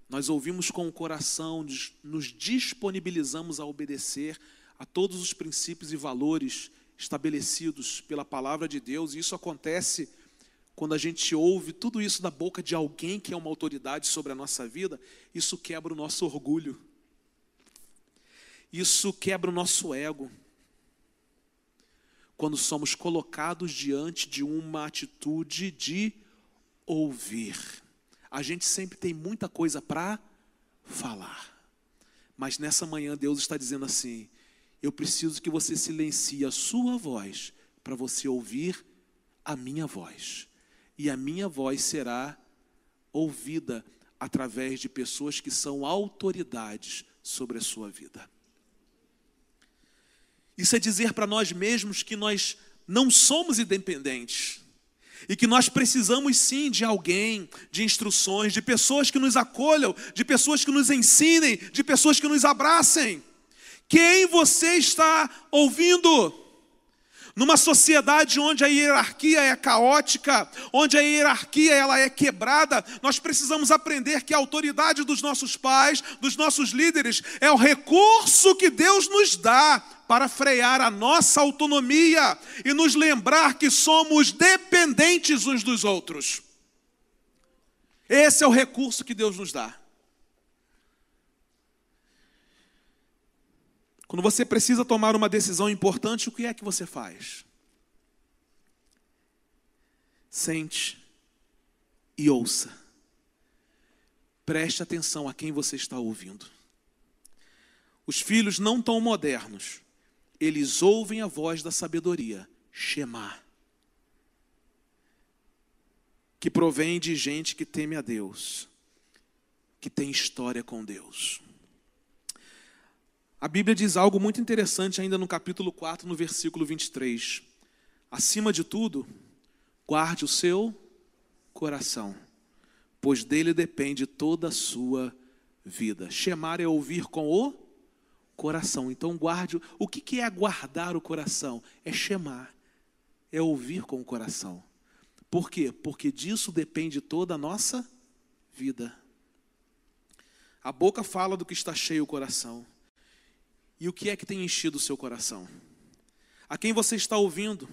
nós ouvimos com o coração, nos disponibilizamos a obedecer a todos os princípios e valores estabelecidos pela palavra de Deus, e isso acontece quando a gente ouve tudo isso da boca de alguém que é uma autoridade sobre a nossa vida, isso quebra o nosso orgulho, isso quebra o nosso ego. Quando somos colocados diante de uma atitude de ouvir, a gente sempre tem muita coisa para falar, mas nessa manhã Deus está dizendo assim: eu preciso que você silencie a sua voz para você ouvir a minha voz. E a minha voz será ouvida através de pessoas que são autoridades sobre a sua vida. Isso é dizer para nós mesmos que nós não somos independentes e que nós precisamos sim de alguém, de instruções, de pessoas que nos acolham, de pessoas que nos ensinem, de pessoas que nos abracem. Quem você está ouvindo? Numa sociedade onde a hierarquia é caótica, onde a hierarquia ela é quebrada, nós precisamos aprender que a autoridade dos nossos pais, dos nossos líderes, é o recurso que Deus nos dá para frear a nossa autonomia e nos lembrar que somos dependentes uns dos outros. Esse é o recurso que Deus nos dá. Quando você precisa tomar uma decisão importante, o que é que você faz? Sente e ouça. Preste atenção a quem você está ouvindo. Os filhos não tão modernos, eles ouvem a voz da sabedoria, Shema, que provém de gente que teme a Deus, que tem história com Deus. A Bíblia diz algo muito interessante ainda no capítulo 4, no versículo 23. Acima de tudo, guarde o seu coração, pois dele depende toda a sua vida. Chamar é ouvir com o coração. Então guarde. O que é guardar o coração? É chamar, é ouvir com o coração. Por quê? Porque disso depende toda a nossa vida. A boca fala do que está cheio o coração. E o que é que tem enchido o seu coração? A quem você está ouvindo?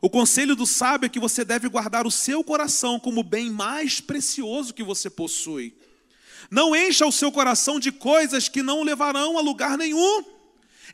O conselho do sábio é que você deve guardar o seu coração como o bem mais precioso que você possui. Não encha o seu coração de coisas que não levarão a lugar nenhum.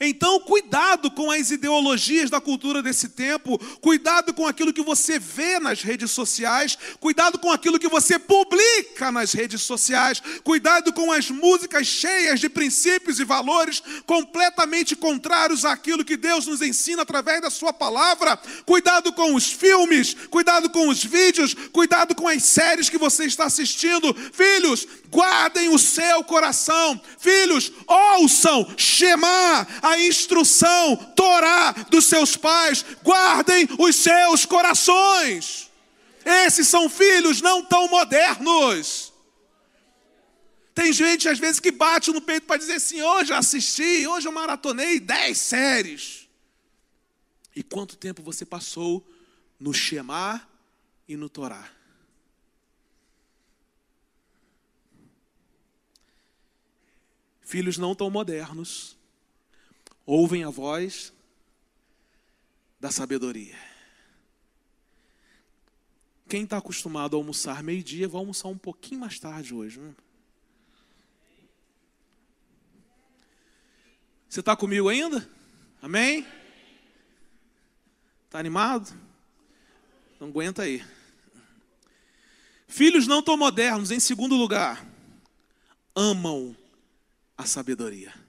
Então, cuidado com as ideologias da cultura desse tempo, cuidado com aquilo que você vê nas redes sociais, cuidado com aquilo que você publica nas redes sociais, cuidado com as músicas cheias de princípios e valores completamente contrários àquilo que Deus nos ensina através da Sua palavra, cuidado com os filmes, cuidado com os vídeos, cuidado com as séries que você está assistindo. Filhos, guardem o seu coração, filhos, ouçam, Shema a instrução, Torá dos seus pais, guardem os seus corações. Esses são filhos não tão modernos. Tem gente, às vezes, que bate no peito para dizer assim: hoje eu assisti, hoje eu maratonei dez séries. E quanto tempo você passou no Shema e no Torá? Filhos não tão modernos ouvem a voz da sabedoria. Quem está acostumado a almoçar meio-dia, vai almoçar um pouquinho mais tarde hoje. Né? Você está comigo ainda? Amém? Está animado? Não aguenta aí. Filhos não tão modernos, em segundo lugar, amam a sabedoria.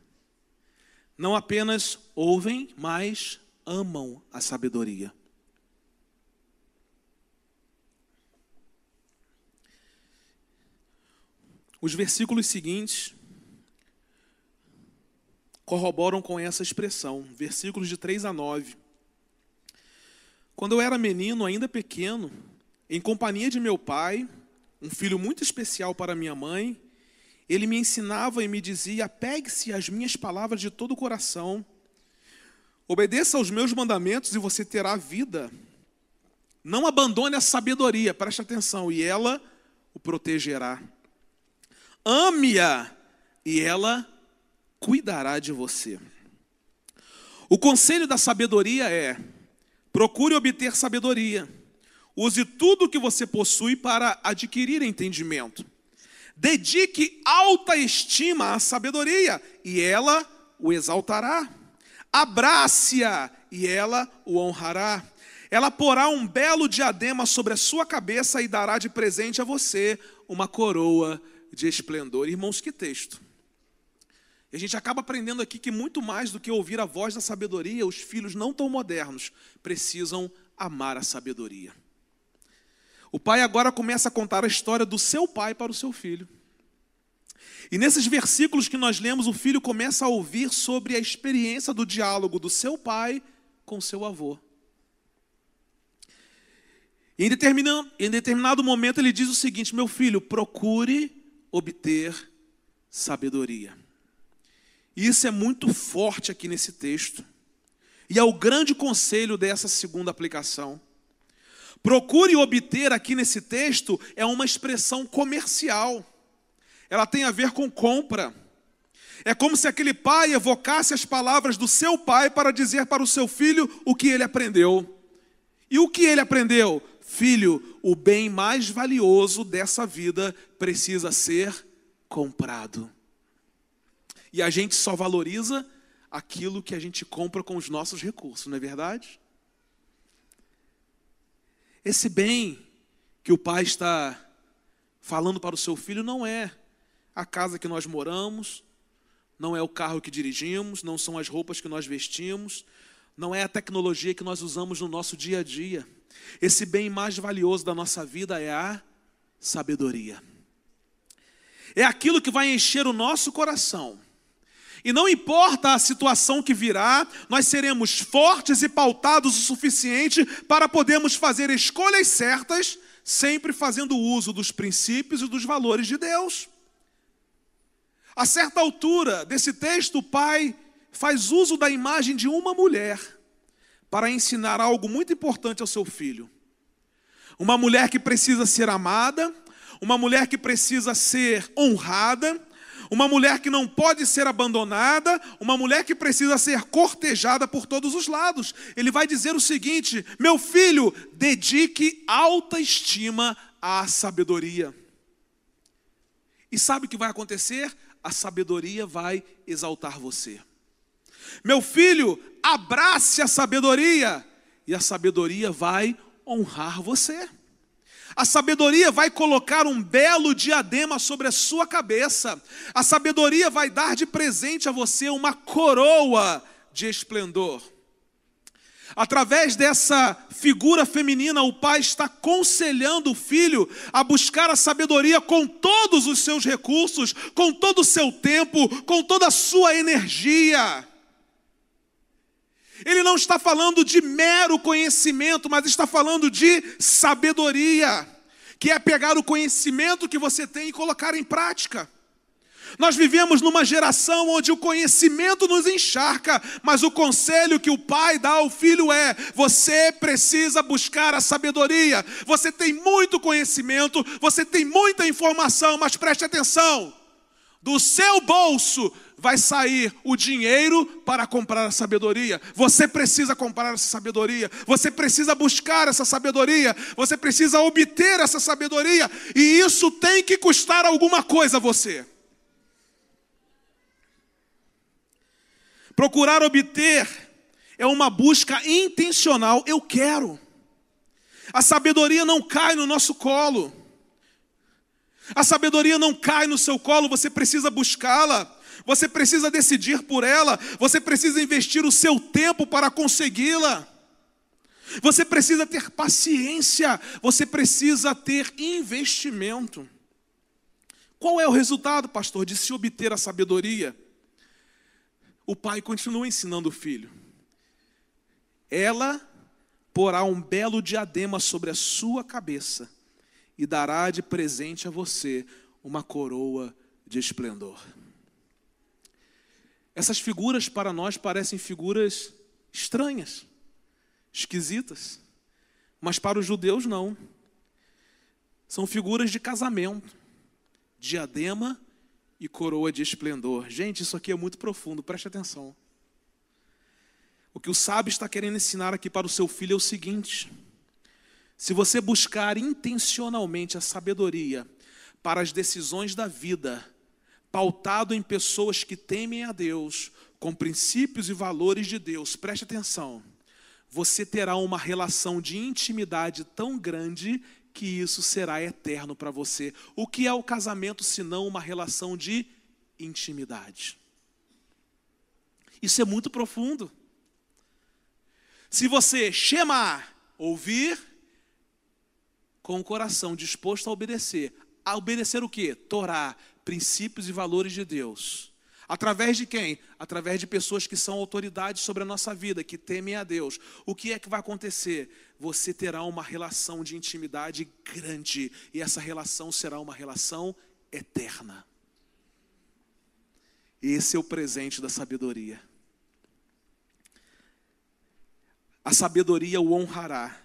Não apenas ouvem, mas amam a sabedoria. Os versículos seguintes corroboram com essa expressão, versículos de 3 a 9. Quando eu era menino, ainda pequeno, em companhia de meu pai, um filho muito especial para minha mãe, ele me ensinava e me dizia: pegue-se às minhas palavras de todo o coração, obedeça aos meus mandamentos e você terá vida. Não abandone a sabedoria, preste atenção, e ela o protegerá. Ame-a e ela cuidará de você. O conselho da sabedoria é: procure obter sabedoria. Use tudo o que você possui para adquirir entendimento. Dedique alta estima à sabedoria e ela o exaltará. Abrace-a e ela o honrará. Ela porá um belo diadema sobre a sua cabeça e dará de presente a você uma coroa de esplendor. Irmãos, que texto. E a gente acaba aprendendo aqui que muito mais do que ouvir a voz da sabedoria, os filhos não tão modernos precisam amar a sabedoria. O pai agora começa a contar a história do seu pai para o seu filho. E nesses versículos que nós lemos, o filho começa a ouvir sobre a experiência do diálogo do seu pai com seu avô. E em determinado, em determinado momento ele diz o seguinte: Meu filho, procure obter sabedoria. E isso é muito forte aqui nesse texto. E é o grande conselho dessa segunda aplicação. Procure obter aqui nesse texto é uma expressão comercial. Ela tem a ver com compra. É como se aquele pai evocasse as palavras do seu pai para dizer para o seu filho o que ele aprendeu. E o que ele aprendeu? Filho, o bem mais valioso dessa vida precisa ser comprado. E a gente só valoriza aquilo que a gente compra com os nossos recursos, não é verdade? Esse bem que o pai está falando para o seu filho não é a casa que nós moramos, não é o carro que dirigimos, não são as roupas que nós vestimos, não é a tecnologia que nós usamos no nosso dia a dia. Esse bem mais valioso da nossa vida é a sabedoria. É aquilo que vai encher o nosso coração. E não importa a situação que virá, nós seremos fortes e pautados o suficiente para podermos fazer escolhas certas, sempre fazendo uso dos princípios e dos valores de Deus. A certa altura desse texto, o pai faz uso da imagem de uma mulher para ensinar algo muito importante ao seu filho. Uma mulher que precisa ser amada, uma mulher que precisa ser honrada, uma mulher que não pode ser abandonada, uma mulher que precisa ser cortejada por todos os lados. Ele vai dizer o seguinte: meu filho, dedique alta estima à sabedoria. E sabe o que vai acontecer? A sabedoria vai exaltar você. Meu filho, abrace a sabedoria, e a sabedoria vai honrar você. A sabedoria vai colocar um belo diadema sobre a sua cabeça. A sabedoria vai dar de presente a você uma coroa de esplendor. Através dessa figura feminina, o pai está aconselhando o filho a buscar a sabedoria com todos os seus recursos, com todo o seu tempo, com toda a sua energia. Ele não está falando de mero conhecimento, mas está falando de sabedoria, que é pegar o conhecimento que você tem e colocar em prática. Nós vivemos numa geração onde o conhecimento nos encharca, mas o conselho que o pai dá ao filho é: você precisa buscar a sabedoria. Você tem muito conhecimento, você tem muita informação, mas preste atenção: do seu bolso vai sair o dinheiro para comprar a sabedoria. Você precisa comprar essa sabedoria, você precisa buscar essa sabedoria, você precisa obter essa sabedoria, e isso tem que custar alguma coisa a você. Procurar obter é uma busca intencional, eu quero. A sabedoria não cai no nosso colo. A sabedoria não cai no seu colo, você precisa buscá-la. Você precisa decidir por ela, você precisa investir o seu tempo para consegui-la. Você precisa ter paciência, você precisa ter investimento. Qual é o resultado, pastor, de se obter a sabedoria? O pai continua ensinando o filho. Ela porá um belo diadema sobre a sua cabeça e dará de presente a você uma coroa de esplendor. Essas figuras para nós parecem figuras estranhas, esquisitas, mas para os judeus não. São figuras de casamento, diadema e coroa de esplendor. Gente, isso aqui é muito profundo, preste atenção. O que o sábio está querendo ensinar aqui para o seu filho é o seguinte: se você buscar intencionalmente a sabedoria para as decisões da vida, pautado em pessoas que temem a Deus, com princípios e valores de Deus, preste atenção, você terá uma relação de intimidade tão grande que isso será eterno para você. O que é o casamento senão uma relação de intimidade? Isso é muito profundo. Se você chamar, ouvir, com o coração disposto a obedecer, a obedecer o que? Torá, princípios e valores de Deus. Através de quem? Através de pessoas que são autoridades sobre a nossa vida, que temem a Deus. O que é que vai acontecer? Você terá uma relação de intimidade grande, e essa relação será uma relação eterna. Esse é o presente da sabedoria. A sabedoria o honrará,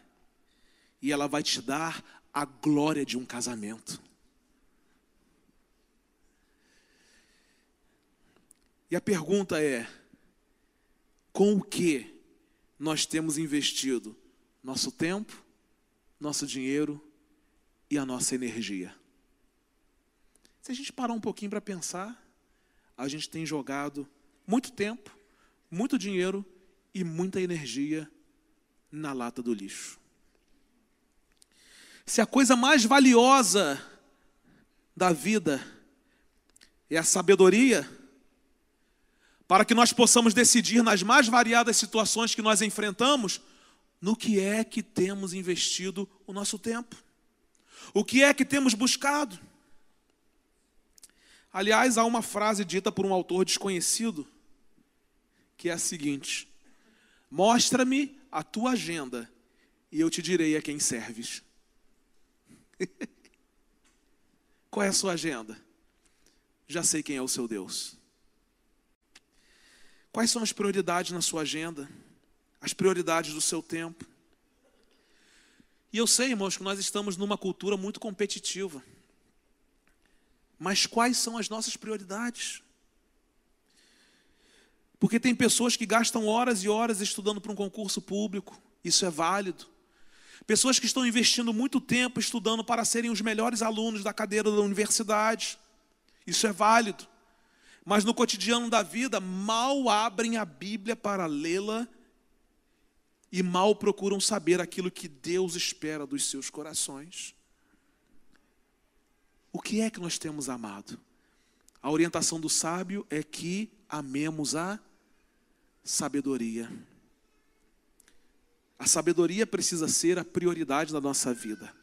e ela vai te dar a glória de um casamento. E a pergunta é: com o que nós temos investido nosso tempo, nosso dinheiro e a nossa energia? Se a gente parar um pouquinho para pensar, a gente tem jogado muito tempo, muito dinheiro e muita energia na lata do lixo. Se a coisa mais valiosa da vida é a sabedoria, para que nós possamos decidir nas mais variadas situações que nós enfrentamos, no que é que temos investido o nosso tempo, o que é que temos buscado. Aliás, há uma frase dita por um autor desconhecido, que é a seguinte: Mostra-me a tua agenda e eu te direi a quem serves. [laughs] Qual é a sua agenda? Já sei quem é o seu Deus. Quais são as prioridades na sua agenda? As prioridades do seu tempo? E eu sei, irmãos, que nós estamos numa cultura muito competitiva. Mas quais são as nossas prioridades? Porque tem pessoas que gastam horas e horas estudando para um concurso público, isso é válido. Pessoas que estão investindo muito tempo estudando para serem os melhores alunos da cadeira da universidade, isso é válido mas no cotidiano da vida mal abrem a Bíblia para lê-la e mal procuram saber aquilo que Deus espera dos seus corações. O que é que nós temos amado? A orientação do sábio é que amemos a sabedoria. A sabedoria precisa ser a prioridade da nossa vida.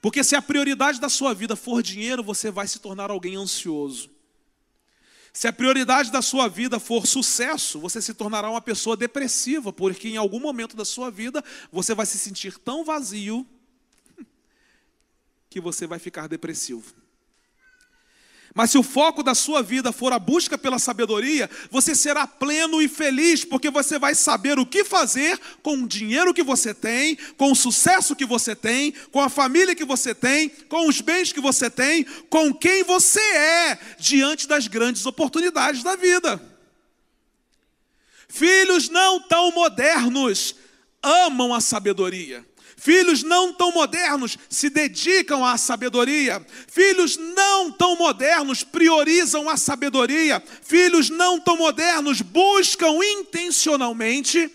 Porque se a prioridade da sua vida for dinheiro, você vai se tornar alguém ansioso. Se a prioridade da sua vida for sucesso, você se tornará uma pessoa depressiva, porque em algum momento da sua vida você vai se sentir tão vazio [laughs] que você vai ficar depressivo. Mas se o foco da sua vida for a busca pela sabedoria, você será pleno e feliz, porque você vai saber o que fazer com o dinheiro que você tem, com o sucesso que você tem, com a família que você tem, com os bens que você tem, com quem você é diante das grandes oportunidades da vida. Filhos não tão modernos amam a sabedoria. Filhos não tão modernos se dedicam à sabedoria. Filhos não tão modernos priorizam a sabedoria. Filhos não tão modernos buscam intencionalmente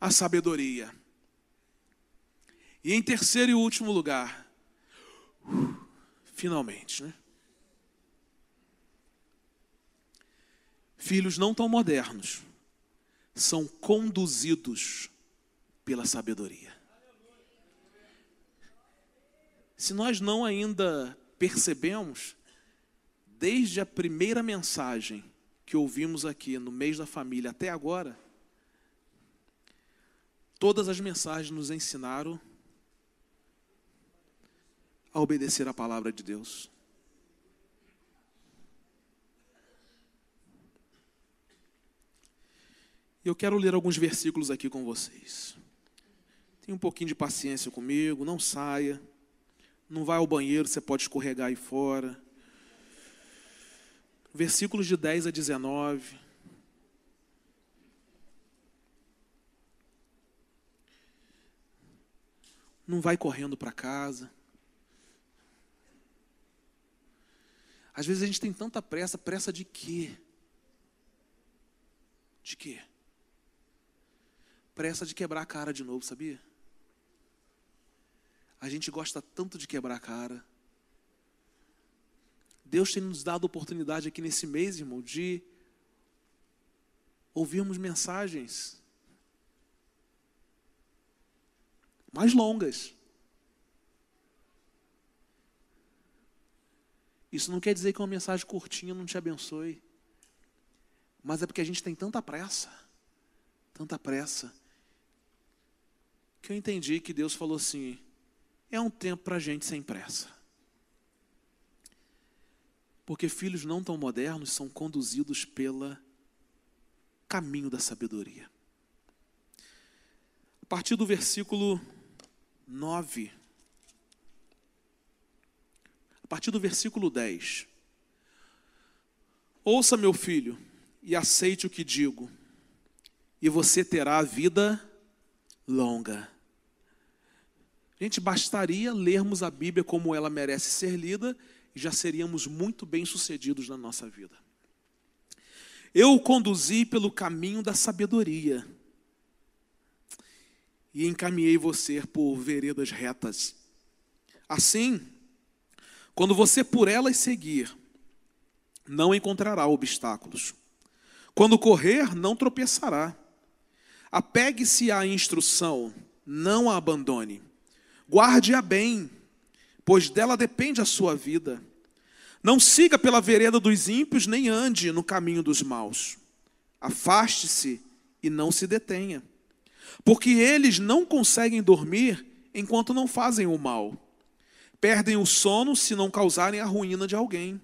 a sabedoria. E em terceiro e último lugar, finalmente, né? Filhos não tão modernos são conduzidos pela sabedoria. Se nós não ainda percebemos, desde a primeira mensagem que ouvimos aqui no mês da família até agora, todas as mensagens nos ensinaram a obedecer a palavra de Deus. Eu quero ler alguns versículos aqui com vocês. Tenha um pouquinho de paciência comigo, não saia. Não vai ao banheiro, você pode escorregar aí fora. Versículos de 10 a 19. Não vai correndo para casa. Às vezes a gente tem tanta pressa, pressa de quê? De quê? Pressa de quebrar a cara de novo, sabia? A gente gosta tanto de quebrar a cara. Deus tem nos dado oportunidade aqui nesse mês, irmão, de ouvirmos mensagens mais longas. Isso não quer dizer que uma mensagem curtinha não te abençoe, mas é porque a gente tem tanta pressa, tanta pressa, que eu entendi que Deus falou assim: é um tempo para a gente sem pressa. Porque filhos não tão modernos são conduzidos pelo caminho da sabedoria. A partir do versículo 9, a partir do versículo 10. Ouça, meu filho, e aceite o que digo, e você terá vida longa. Gente, bastaria lermos a Bíblia como ela merece ser lida e já seríamos muito bem-sucedidos na nossa vida. Eu o conduzi pelo caminho da sabedoria e encaminhei você por veredas retas. Assim, quando você por elas seguir, não encontrará obstáculos. Quando correr, não tropeçará. Apegue-se à instrução, não a abandone. Guarde-a bem, pois dela depende a sua vida. Não siga pela vereda dos ímpios, nem ande no caminho dos maus. Afaste-se e não se detenha, porque eles não conseguem dormir enquanto não fazem o mal. Perdem o sono se não causarem a ruína de alguém,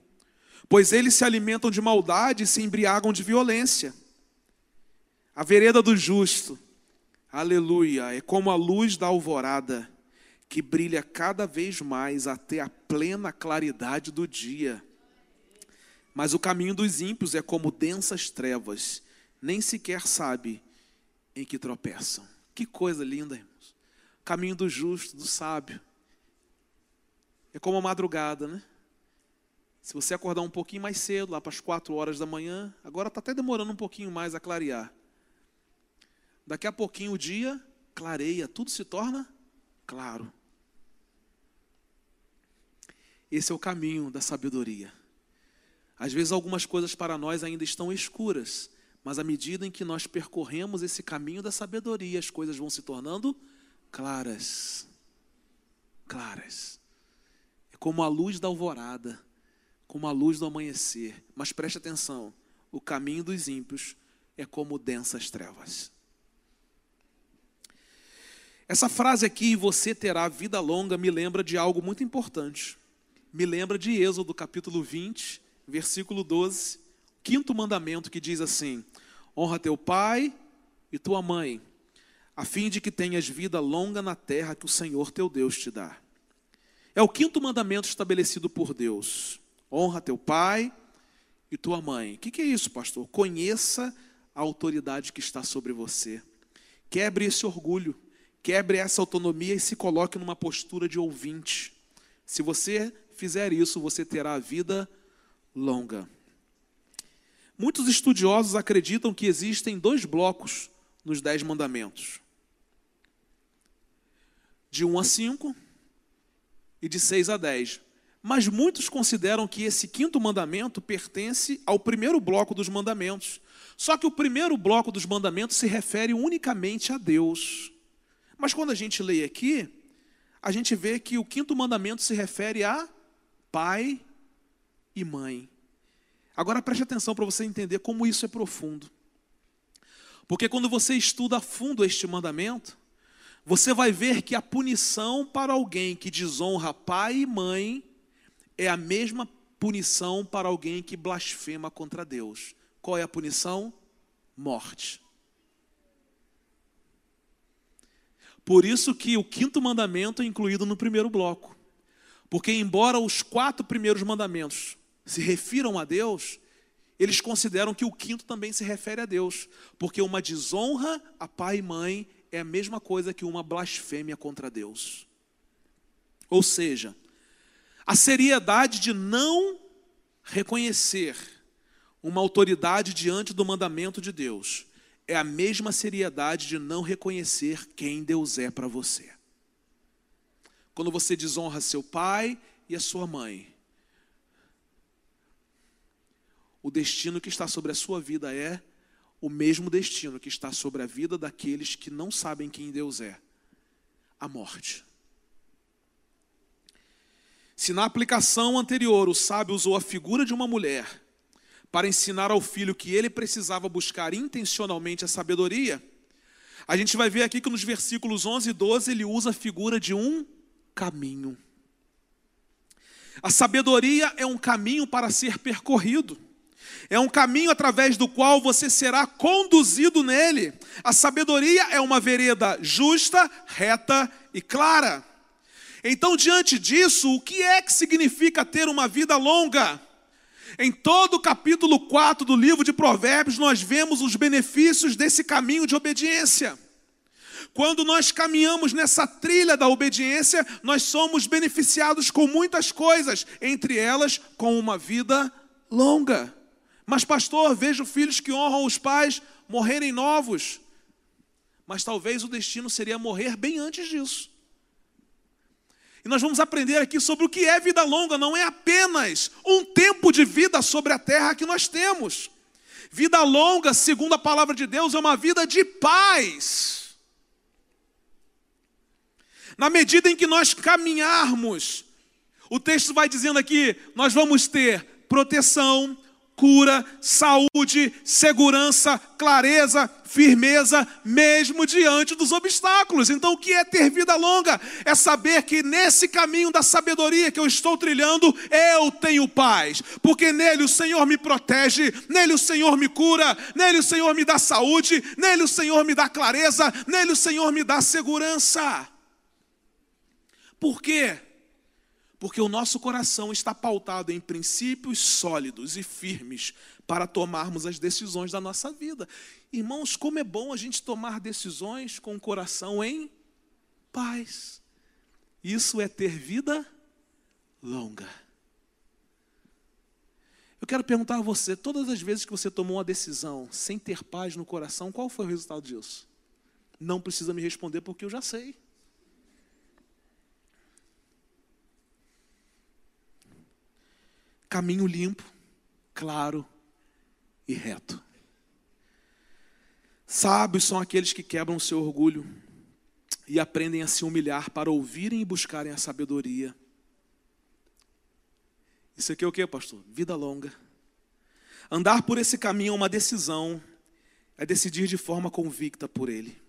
pois eles se alimentam de maldade e se embriagam de violência. A vereda do justo, aleluia, é como a luz da alvorada que brilha cada vez mais até a plena claridade do dia. Mas o caminho dos ímpios é como densas trevas, nem sequer sabe em que tropeçam. Que coisa linda, irmãos. Caminho do justo, do sábio. É como a madrugada, né? Se você acordar um pouquinho mais cedo, lá para as quatro horas da manhã, agora está até demorando um pouquinho mais a clarear. Daqui a pouquinho o dia clareia, tudo se torna claro. Esse é o caminho da sabedoria. Às vezes, algumas coisas para nós ainda estão escuras, mas à medida em que nós percorremos esse caminho da sabedoria, as coisas vão se tornando claras. Claras. É como a luz da alvorada, como a luz do amanhecer. Mas preste atenção: o caminho dos ímpios é como densas trevas. Essa frase aqui, você terá vida longa, me lembra de algo muito importante me lembra de Êxodo capítulo 20, versículo 12, quinto mandamento que diz assim: Honra teu pai e tua mãe, a fim de que tenhas vida longa na terra que o Senhor teu Deus te dá. É o quinto mandamento estabelecido por Deus. Honra teu pai e tua mãe. O que é isso, pastor? Conheça a autoridade que está sobre você. Quebre esse orgulho, quebre essa autonomia e se coloque numa postura de ouvinte. Se você fizer isso, você terá vida longa. Muitos estudiosos acreditam que existem dois blocos nos Dez Mandamentos: de 1 a 5 e de 6 a 10. Mas muitos consideram que esse quinto mandamento pertence ao primeiro bloco dos mandamentos. Só que o primeiro bloco dos mandamentos se refere unicamente a Deus. Mas quando a gente lê aqui, a gente vê que o quinto mandamento se refere a pai e mãe. Agora preste atenção para você entender como isso é profundo. Porque quando você estuda a fundo este mandamento, você vai ver que a punição para alguém que desonra pai e mãe é a mesma punição para alguém que blasfema contra Deus. Qual é a punição? Morte. Por isso que o quinto mandamento é incluído no primeiro bloco. Porque embora os quatro primeiros mandamentos se refiram a Deus, eles consideram que o quinto também se refere a Deus, porque uma desonra a pai e mãe é a mesma coisa que uma blasfêmia contra Deus. Ou seja, a seriedade de não reconhecer uma autoridade diante do mandamento de Deus é a mesma seriedade de não reconhecer quem Deus é para você. Quando você desonra seu pai e a sua mãe, o destino que está sobre a sua vida é o mesmo destino que está sobre a vida daqueles que não sabem quem Deus é: a morte. Se na aplicação anterior o sábio usou a figura de uma mulher para ensinar ao filho que ele precisava buscar intencionalmente a sabedoria, a gente vai ver aqui que nos versículos 11 e 12 ele usa a figura de um caminho. A sabedoria é um caminho para ser percorrido. É um caminho através do qual você será conduzido nele. A sabedoria é uma vereda justa, reta e clara. Então, diante disso, o que é que significa ter uma vida longa? Em todo o capítulo 4 do livro de Provérbios, nós vemos os benefícios desse caminho de obediência. Quando nós caminhamos nessa trilha da obediência, nós somos beneficiados com muitas coisas, entre elas com uma vida longa. Mas, pastor, vejo filhos que honram os pais morrerem novos. Mas talvez o destino seria morrer bem antes disso. E nós vamos aprender aqui sobre o que é vida longa, não é apenas um tempo de vida sobre a terra que nós temos. Vida longa, segundo a palavra de Deus, é uma vida de paz. Na medida em que nós caminharmos, o texto vai dizendo aqui, nós vamos ter proteção, cura, saúde, segurança, clareza, firmeza, mesmo diante dos obstáculos. Então, o que é ter vida longa? É saber que nesse caminho da sabedoria que eu estou trilhando, eu tenho paz, porque nele o Senhor me protege, nele o Senhor me cura, nele o Senhor me dá saúde, nele o Senhor me dá clareza, nele o Senhor me dá segurança. Por quê? Porque o nosso coração está pautado em princípios sólidos e firmes para tomarmos as decisões da nossa vida. Irmãos, como é bom a gente tomar decisões com o coração em paz. Isso é ter vida longa. Eu quero perguntar a você: todas as vezes que você tomou uma decisão sem ter paz no coração, qual foi o resultado disso? Não precisa me responder porque eu já sei. Caminho limpo, claro e reto. Sábios são aqueles que quebram o seu orgulho e aprendem a se humilhar para ouvirem e buscarem a sabedoria. Isso aqui é o que, pastor? Vida longa. Andar por esse caminho é uma decisão, é decidir de forma convicta por ele.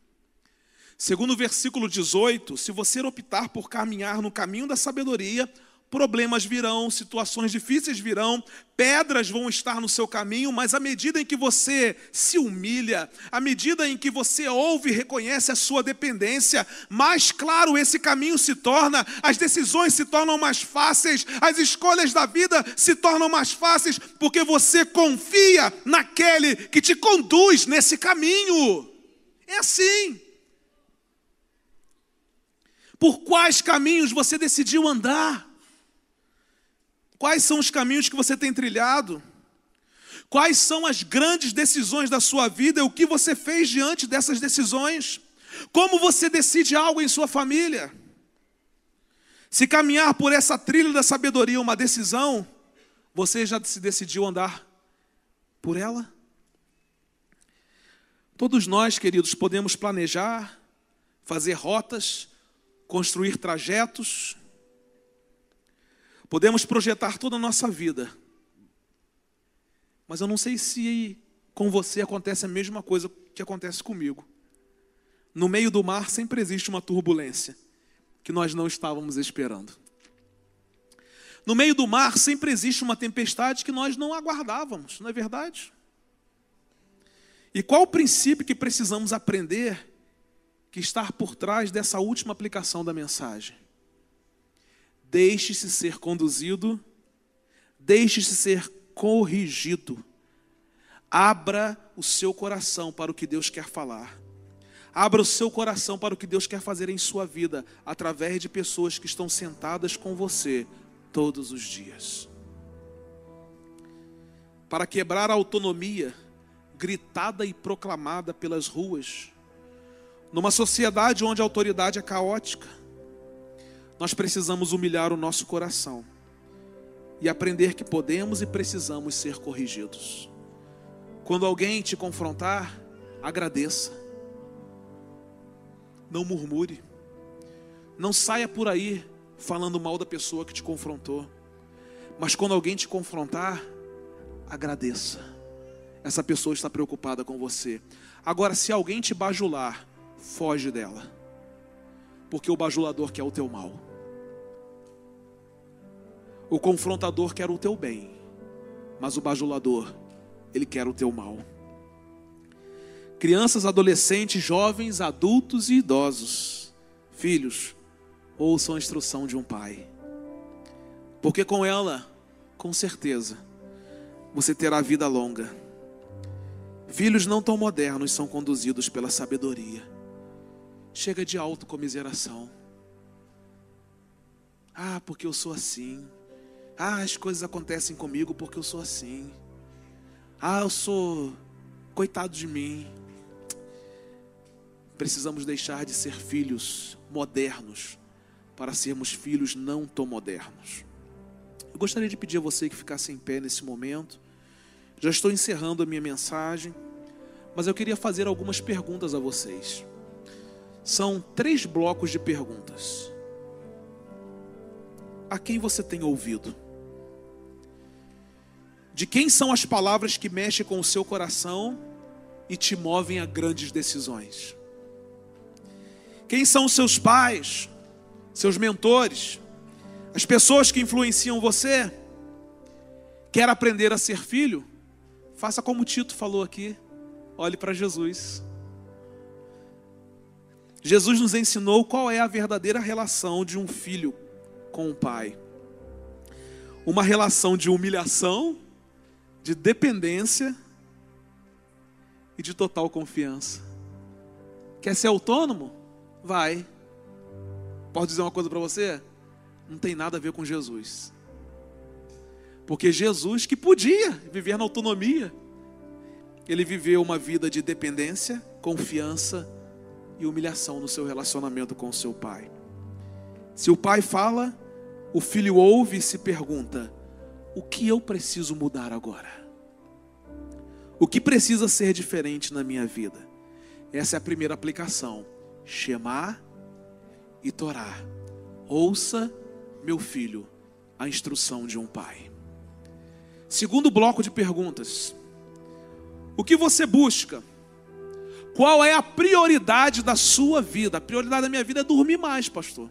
Segundo o versículo 18, se você optar por caminhar no caminho da sabedoria, Problemas virão, situações difíceis virão, pedras vão estar no seu caminho, mas à medida em que você se humilha, à medida em que você ouve e reconhece a sua dependência, mais claro esse caminho se torna, as decisões se tornam mais fáceis, as escolhas da vida se tornam mais fáceis, porque você confia naquele que te conduz nesse caminho. É assim. Por quais caminhos você decidiu andar? Quais são os caminhos que você tem trilhado? Quais são as grandes decisões da sua vida o que você fez diante dessas decisões? Como você decide algo em sua família? Se caminhar por essa trilha da sabedoria é uma decisão, você já se decidiu andar por ela? Todos nós, queridos, podemos planejar, fazer rotas, construir trajetos, Podemos projetar toda a nossa vida. Mas eu não sei se com você acontece a mesma coisa que acontece comigo. No meio do mar sempre existe uma turbulência que nós não estávamos esperando. No meio do mar sempre existe uma tempestade que nós não aguardávamos, não é verdade? E qual o princípio que precisamos aprender que está por trás dessa última aplicação da mensagem? Deixe-se ser conduzido, deixe-se ser corrigido. Abra o seu coração para o que Deus quer falar. Abra o seu coração para o que Deus quer fazer em sua vida, através de pessoas que estão sentadas com você todos os dias. Para quebrar a autonomia gritada e proclamada pelas ruas, numa sociedade onde a autoridade é caótica, nós precisamos humilhar o nosso coração e aprender que podemos e precisamos ser corrigidos. Quando alguém te confrontar, agradeça. Não murmure. Não saia por aí falando mal da pessoa que te confrontou. Mas quando alguém te confrontar, agradeça. Essa pessoa está preocupada com você. Agora, se alguém te bajular, foge dela. Porque o bajulador quer o teu mal. O confrontador quer o teu bem, mas o bajulador, ele quer o teu mal. Crianças, adolescentes, jovens, adultos e idosos, filhos, ouçam a instrução de um pai, porque com ela, com certeza, você terá vida longa. Filhos não tão modernos são conduzidos pela sabedoria. Chega de autocomiseração. Ah, porque eu sou assim. Ah, as coisas acontecem comigo porque eu sou assim. Ah, eu sou coitado de mim. Precisamos deixar de ser filhos modernos para sermos filhos não tão modernos. Eu gostaria de pedir a você que ficasse em pé nesse momento. Já estou encerrando a minha mensagem, mas eu queria fazer algumas perguntas a vocês. São três blocos de perguntas. A quem você tem ouvido? De quem são as palavras que mexem com o seu coração e te movem a grandes decisões? Quem são os seus pais, seus mentores, as pessoas que influenciam você? Quer aprender a ser filho? Faça como Tito falou aqui. Olhe para Jesus. Jesus nos ensinou qual é a verdadeira relação de um filho com o pai. Uma relação de humilhação de dependência e de total confiança. Quer ser autônomo? Vai. Posso dizer uma coisa para você? Não tem nada a ver com Jesus. Porque Jesus, que podia viver na autonomia, ele viveu uma vida de dependência, confiança e humilhação no seu relacionamento com o seu pai. Se o pai fala, o filho ouve e se pergunta: o que eu preciso mudar agora? O que precisa ser diferente na minha vida? Essa é a primeira aplicação. Shema e Torá. Ouça, meu filho, a instrução de um pai. Segundo bloco de perguntas. O que você busca? Qual é a prioridade da sua vida? A prioridade da minha vida é dormir mais, pastor.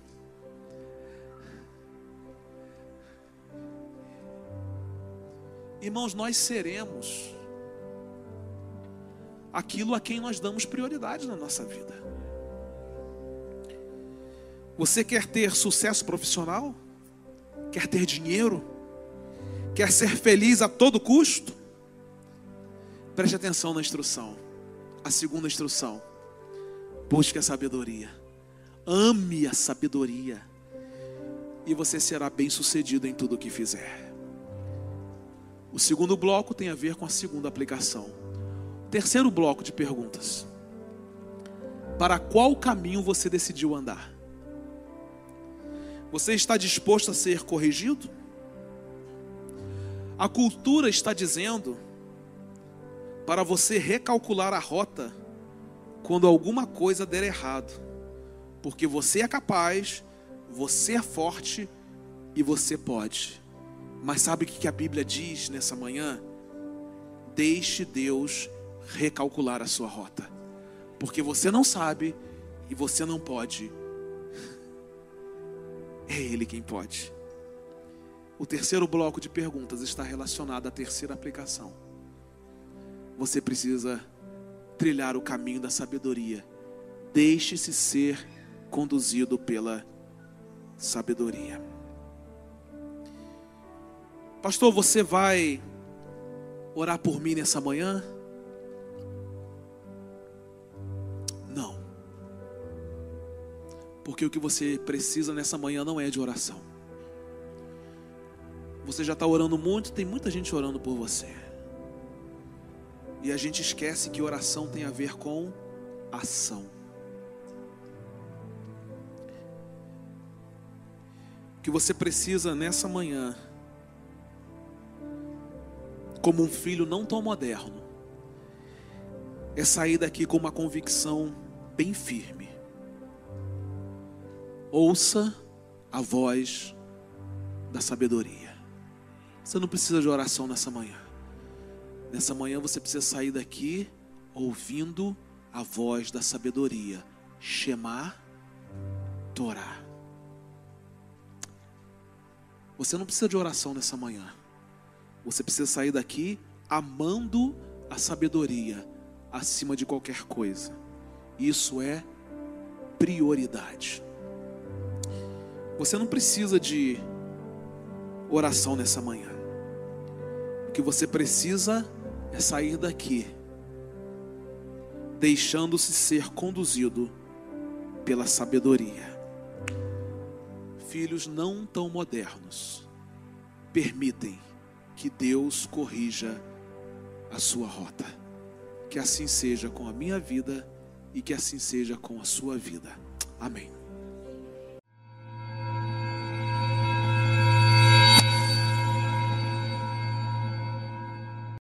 Irmãos, nós seremos aquilo a quem nós damos prioridade na nossa vida. Você quer ter sucesso profissional? Quer ter dinheiro? Quer ser feliz a todo custo? Preste atenção na instrução. A segunda instrução. Busque a sabedoria. Ame a sabedoria. E você será bem sucedido em tudo o que fizer. O segundo bloco tem a ver com a segunda aplicação. Terceiro bloco de perguntas. Para qual caminho você decidiu andar? Você está disposto a ser corrigido? A cultura está dizendo para você recalcular a rota quando alguma coisa der errado, porque você é capaz, você é forte e você pode. Mas sabe o que a Bíblia diz nessa manhã? Deixe Deus recalcular a sua rota, porque você não sabe e você não pode. [laughs] É Ele quem pode. O terceiro bloco de perguntas está relacionado à terceira aplicação. Você precisa trilhar o caminho da sabedoria. Deixe-se ser conduzido pela sabedoria. Pastor, você vai orar por mim nessa manhã? Porque o que você precisa nessa manhã não é de oração. Você já está orando muito, tem muita gente orando por você. E a gente esquece que oração tem a ver com ação. O que você precisa nessa manhã, como um filho não tão moderno, é sair daqui com uma convicção bem firme Ouça a voz da sabedoria. Você não precisa de oração nessa manhã. Nessa manhã você precisa sair daqui ouvindo a voz da sabedoria. Shema Torá. Você não precisa de oração nessa manhã. Você precisa sair daqui amando a sabedoria acima de qualquer coisa. Isso é prioridade. Você não precisa de oração nessa manhã. O que você precisa é sair daqui, deixando-se ser conduzido pela sabedoria. Filhos não tão modernos permitem que Deus corrija a sua rota. Que assim seja com a minha vida e que assim seja com a sua vida. Amém.